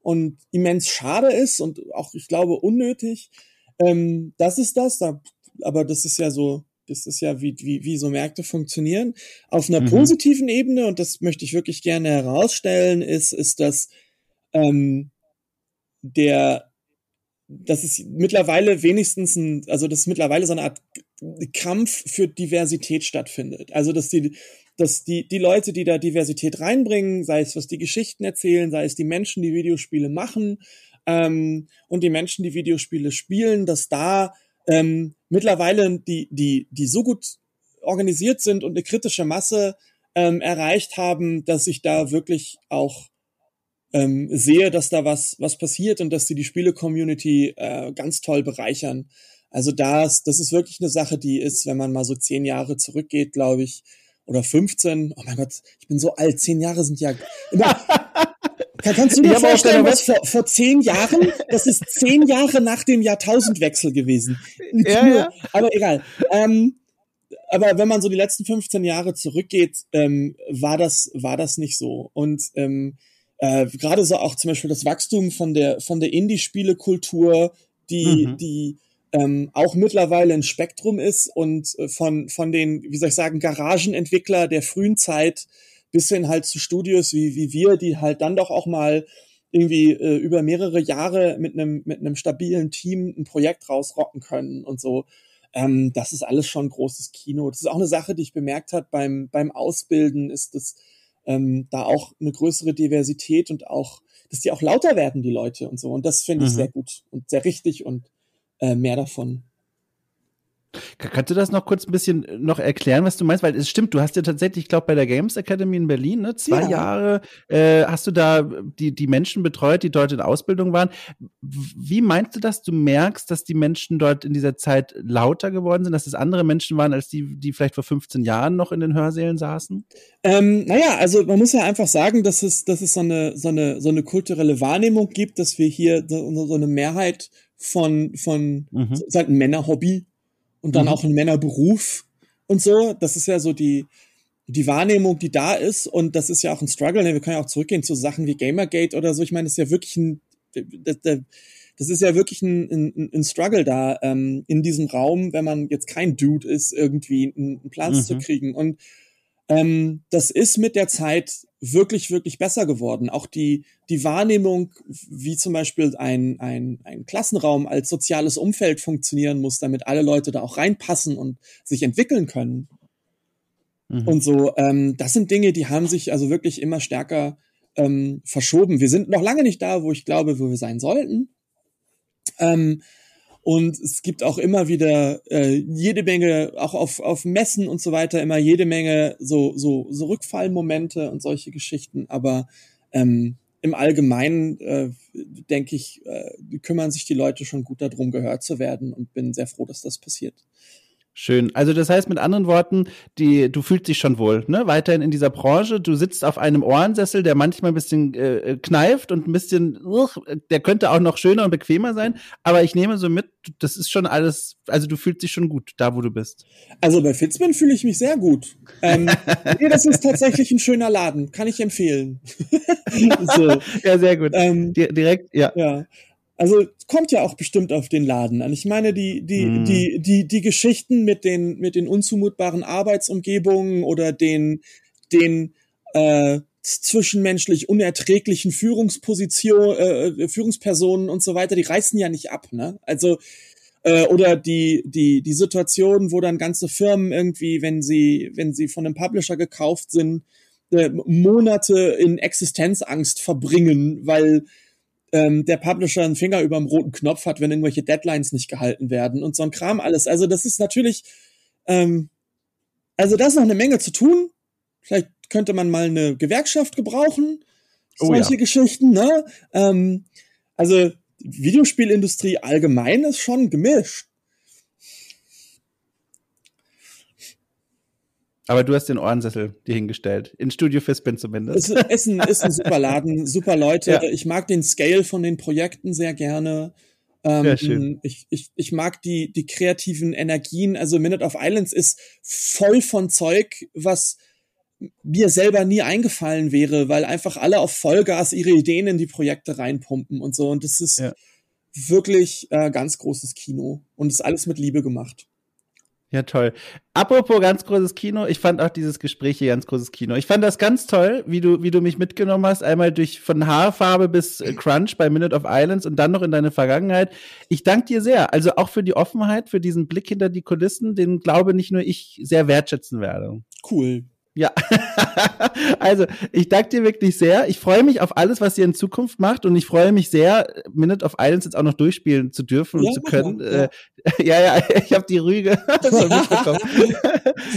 und immens schade ist und auch, ich glaube, unnötig. Ähm, das ist das, da, aber das ist ja so, das ist ja, wie, wie, wie so Märkte funktionieren. Auf einer mhm. positiven Ebene, und das möchte ich wirklich gerne herausstellen, ist, ist, dass ähm, der, das ist mittlerweile wenigstens ein, also das ist mittlerweile so eine Art Kampf für Diversität stattfindet. Also dass die, dass die, die Leute, die da Diversität reinbringen, sei es was die Geschichten erzählen, sei es die Menschen, die Videospiele machen ähm, und die Menschen, die Videospiele spielen, dass da ähm, mittlerweile die, die, die so gut organisiert sind und eine kritische Masse ähm, erreicht haben, dass sich da wirklich auch ähm, sehe, dass da was, was passiert und dass die die Spiele-Community äh, ganz toll bereichern. Also das, das ist wirklich eine Sache, die ist, wenn man mal so zehn Jahre zurückgeht, glaube ich, oder 15. Oh mein Gott, ich bin so alt. Zehn Jahre sind ja. [laughs] Kannst du dir vorstellen, was vor, vor zehn Jahren, das ist zehn Jahre nach dem Jahrtausendwechsel gewesen. Ja, ja. Aber egal. Ähm, aber wenn man so die letzten 15 Jahre zurückgeht, ähm, war das war das nicht so. Und ähm, äh, gerade so auch zum Beispiel das Wachstum von der von der Indie-Spielekultur, die mhm. die ähm, auch mittlerweile ein Spektrum ist und äh, von von den wie soll ich sagen Garagenentwickler der frühen Zeit bis hin halt zu Studios wie wie wir, die halt dann doch auch mal irgendwie äh, über mehrere Jahre mit einem mit einem stabilen Team ein Projekt rausrocken können und so. Ähm, das ist alles schon großes Kino. Das ist auch eine Sache, die ich bemerkt habe beim, beim Ausbilden, ist das ähm, da auch eine größere Diversität und auch, dass die auch lauter werden, die Leute und so. Und das finde ich mhm. sehr gut und sehr richtig und äh, mehr davon. Kannst du das noch kurz ein bisschen äh, noch erklären, was du meinst? Weil es stimmt, du hast ja tatsächlich, ich glaube, bei der Games Academy in Berlin, ne, zwei ja. Jahre äh, hast du da die, die Menschen betreut, die dort in Ausbildung waren. Wie meinst du das? Du merkst, dass die Menschen dort in dieser Zeit lauter geworden sind, dass es andere Menschen waren, als die, die vielleicht vor 15 Jahren noch in den Hörsälen saßen? Ähm, naja, also man muss ja einfach sagen, dass es, dass es so eine, so eine, so eine kulturelle Wahrnehmung gibt, dass wir hier so, so eine Mehrheit von, von, mhm. ist halt ein Männerhobby und dann mhm. auch ein Männerberuf und so. Das ist ja so die, die Wahrnehmung, die da ist. Und das ist ja auch ein Struggle. Ne? Wir können ja auch zurückgehen zu Sachen wie Gamergate oder so. Ich meine, das ist ja wirklich ein, das, das ist ja wirklich ein, ein, ein Struggle da ähm, in diesem Raum, wenn man jetzt kein Dude ist, irgendwie einen, einen Platz mhm. zu kriegen. Und ähm, das ist mit der Zeit wirklich, wirklich besser geworden. Auch die, die Wahrnehmung, wie zum Beispiel ein, ein, ein Klassenraum als soziales Umfeld funktionieren muss, damit alle Leute da auch reinpassen und sich entwickeln können. Mhm. Und so, ähm, das sind Dinge, die haben sich also wirklich immer stärker ähm, verschoben. Wir sind noch lange nicht da, wo ich glaube, wo wir sein sollten. Ähm, und es gibt auch immer wieder äh, jede Menge, auch auf, auf Messen und so weiter, immer jede Menge so, so, so Rückfallmomente und solche Geschichten. Aber ähm, im Allgemeinen, äh, denke ich, äh, kümmern sich die Leute schon gut darum, gehört zu werden und bin sehr froh, dass das passiert. Schön. Also das heißt mit anderen Worten, die, du fühlst dich schon wohl, ne? Weiterhin in dieser Branche. Du sitzt auf einem Ohrensessel, der manchmal ein bisschen äh, kneift und ein bisschen, uh, der könnte auch noch schöner und bequemer sein. Aber ich nehme so mit, das ist schon alles, also du fühlst dich schon gut, da wo du bist. Also bei Fitzman fühle ich mich sehr gut. Ähm, [laughs] nee, das ist tatsächlich ein schöner Laden, kann ich empfehlen. [laughs] so. Ja, sehr gut. Ähm, direkt, ja. Ja. Also kommt ja auch bestimmt auf den Laden an. Ich meine, die, die, mm. die, die, die Geschichten mit den, mit den unzumutbaren Arbeitsumgebungen oder den, den äh, zwischenmenschlich unerträglichen Führungsposition, äh, Führungspersonen und so weiter, die reißen ja nicht ab, ne? Also äh, oder die die die Situation, wo dann ganze Firmen irgendwie, wenn sie wenn sie von einem Publisher gekauft sind, äh, Monate in Existenzangst verbringen, weil ähm, der Publisher einen Finger über dem roten Knopf hat, wenn irgendwelche Deadlines nicht gehalten werden und so ein Kram alles. Also das ist natürlich, ähm, also da ist noch eine Menge zu tun. Vielleicht könnte man mal eine Gewerkschaft gebrauchen. Oh, solche ja. Geschichten, ne? Ähm, also Videospielindustrie allgemein ist schon gemischt. Aber du hast den Ohrensessel dir hingestellt. In Studio Fispin zumindest. Es ist ein, ist ein super Laden, super Leute. Ja. Ich mag den Scale von den Projekten sehr gerne. Ähm, schön. Ich, ich, ich mag die, die kreativen Energien. Also Minute of Islands ist voll von Zeug, was mir selber nie eingefallen wäre, weil einfach alle auf Vollgas ihre Ideen in die Projekte reinpumpen und so. Und das ist ja. wirklich äh, ganz großes Kino. Und ist alles mit Liebe gemacht. Ja, toll. Apropos ganz großes Kino, ich fand auch dieses Gespräch hier ganz großes Kino. Ich fand das ganz toll, wie du, wie du mich mitgenommen hast, einmal durch von Haarfarbe bis äh, Crunch bei Minute of Islands und dann noch in deine Vergangenheit. Ich danke dir sehr, also auch für die Offenheit, für diesen Blick hinter die Kulissen, den glaube nicht nur ich sehr wertschätzen werde. Cool. Ja, [laughs] also ich danke dir wirklich sehr. Ich freue mich auf alles, was ihr in Zukunft macht und ich freue mich sehr, Minute of Islands jetzt auch noch durchspielen zu dürfen ja, und zu können. Ja, äh, [laughs] ja, ja ich habe die Rüge [laughs]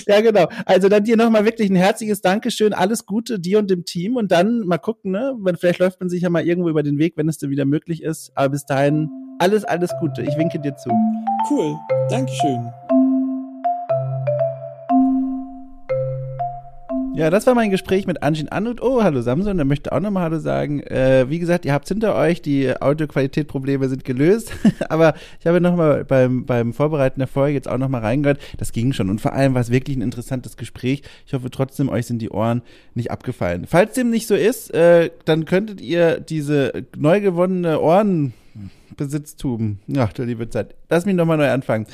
ja, genau. Also dann dir nochmal wirklich ein herzliches Dankeschön. Alles Gute dir und dem Team und dann mal gucken, ne? Vielleicht läuft man sich ja mal irgendwo über den Weg, wenn es dann wieder möglich ist. Aber bis dahin alles, alles Gute. Ich winke dir zu. Cool. Dankeschön. Ja, das war mein Gespräch mit Anjin Anut. Oh, hallo Samson, der möchte auch nochmal Hallo sagen. Äh, wie gesagt, ihr habt hinter euch, die Audioqualität-Probleme sind gelöst. [laughs] Aber ich habe nochmal beim, beim Vorbereiten der Folge jetzt auch nochmal reingehört. Das ging schon. Und vor allem war es wirklich ein interessantes Gespräch. Ich hoffe trotzdem, euch sind die Ohren nicht abgefallen. Falls dem nicht so ist, äh, dann könntet ihr diese neu gewonnene Ohrenbesitztum, ach du liebe Zeit, lass mich nochmal neu anfangen.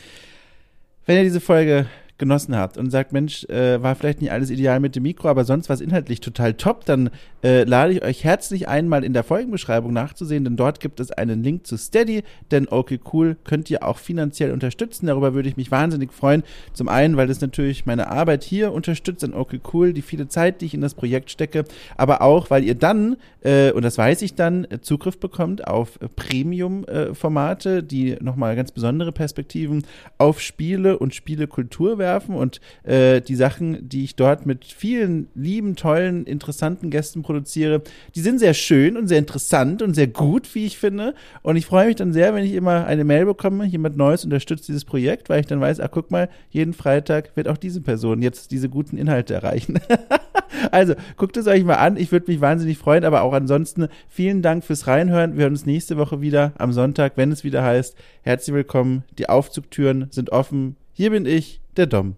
Wenn ihr diese Folge genossen habt und sagt, Mensch, äh, war vielleicht nicht alles ideal mit dem Mikro, aber sonst war es inhaltlich total top, dann äh, lade ich euch herzlich ein, mal in der Folgenbeschreibung nachzusehen, denn dort gibt es einen Link zu Steady, denn okay cool könnt ihr auch finanziell unterstützen. Darüber würde ich mich wahnsinnig freuen. Zum einen, weil das natürlich meine Arbeit hier unterstützt an okay cool, die viele Zeit, die ich in das Projekt stecke, aber auch, weil ihr dann, äh, und das weiß ich dann, Zugriff bekommt auf Premium-Formate, die nochmal ganz besondere Perspektiven auf Spiele und Spielekultur werfen und äh, die Sachen, die ich dort mit vielen lieben, tollen, interessanten Gästen produziere, die sind sehr schön und sehr interessant und sehr gut, wie ich finde. Und ich freue mich dann sehr, wenn ich immer eine Mail bekomme, jemand Neues unterstützt dieses Projekt, weil ich dann weiß, ach guck mal, jeden Freitag wird auch diese Person jetzt diese guten Inhalte erreichen. [laughs] also guckt es euch mal an, ich würde mich wahnsinnig freuen, aber auch ansonsten vielen Dank fürs Reinhören. Wir hören uns nächste Woche wieder am Sonntag, wenn es wieder heißt, herzlich willkommen, die Aufzugtüren sind offen. Hier bin ich, der Dom.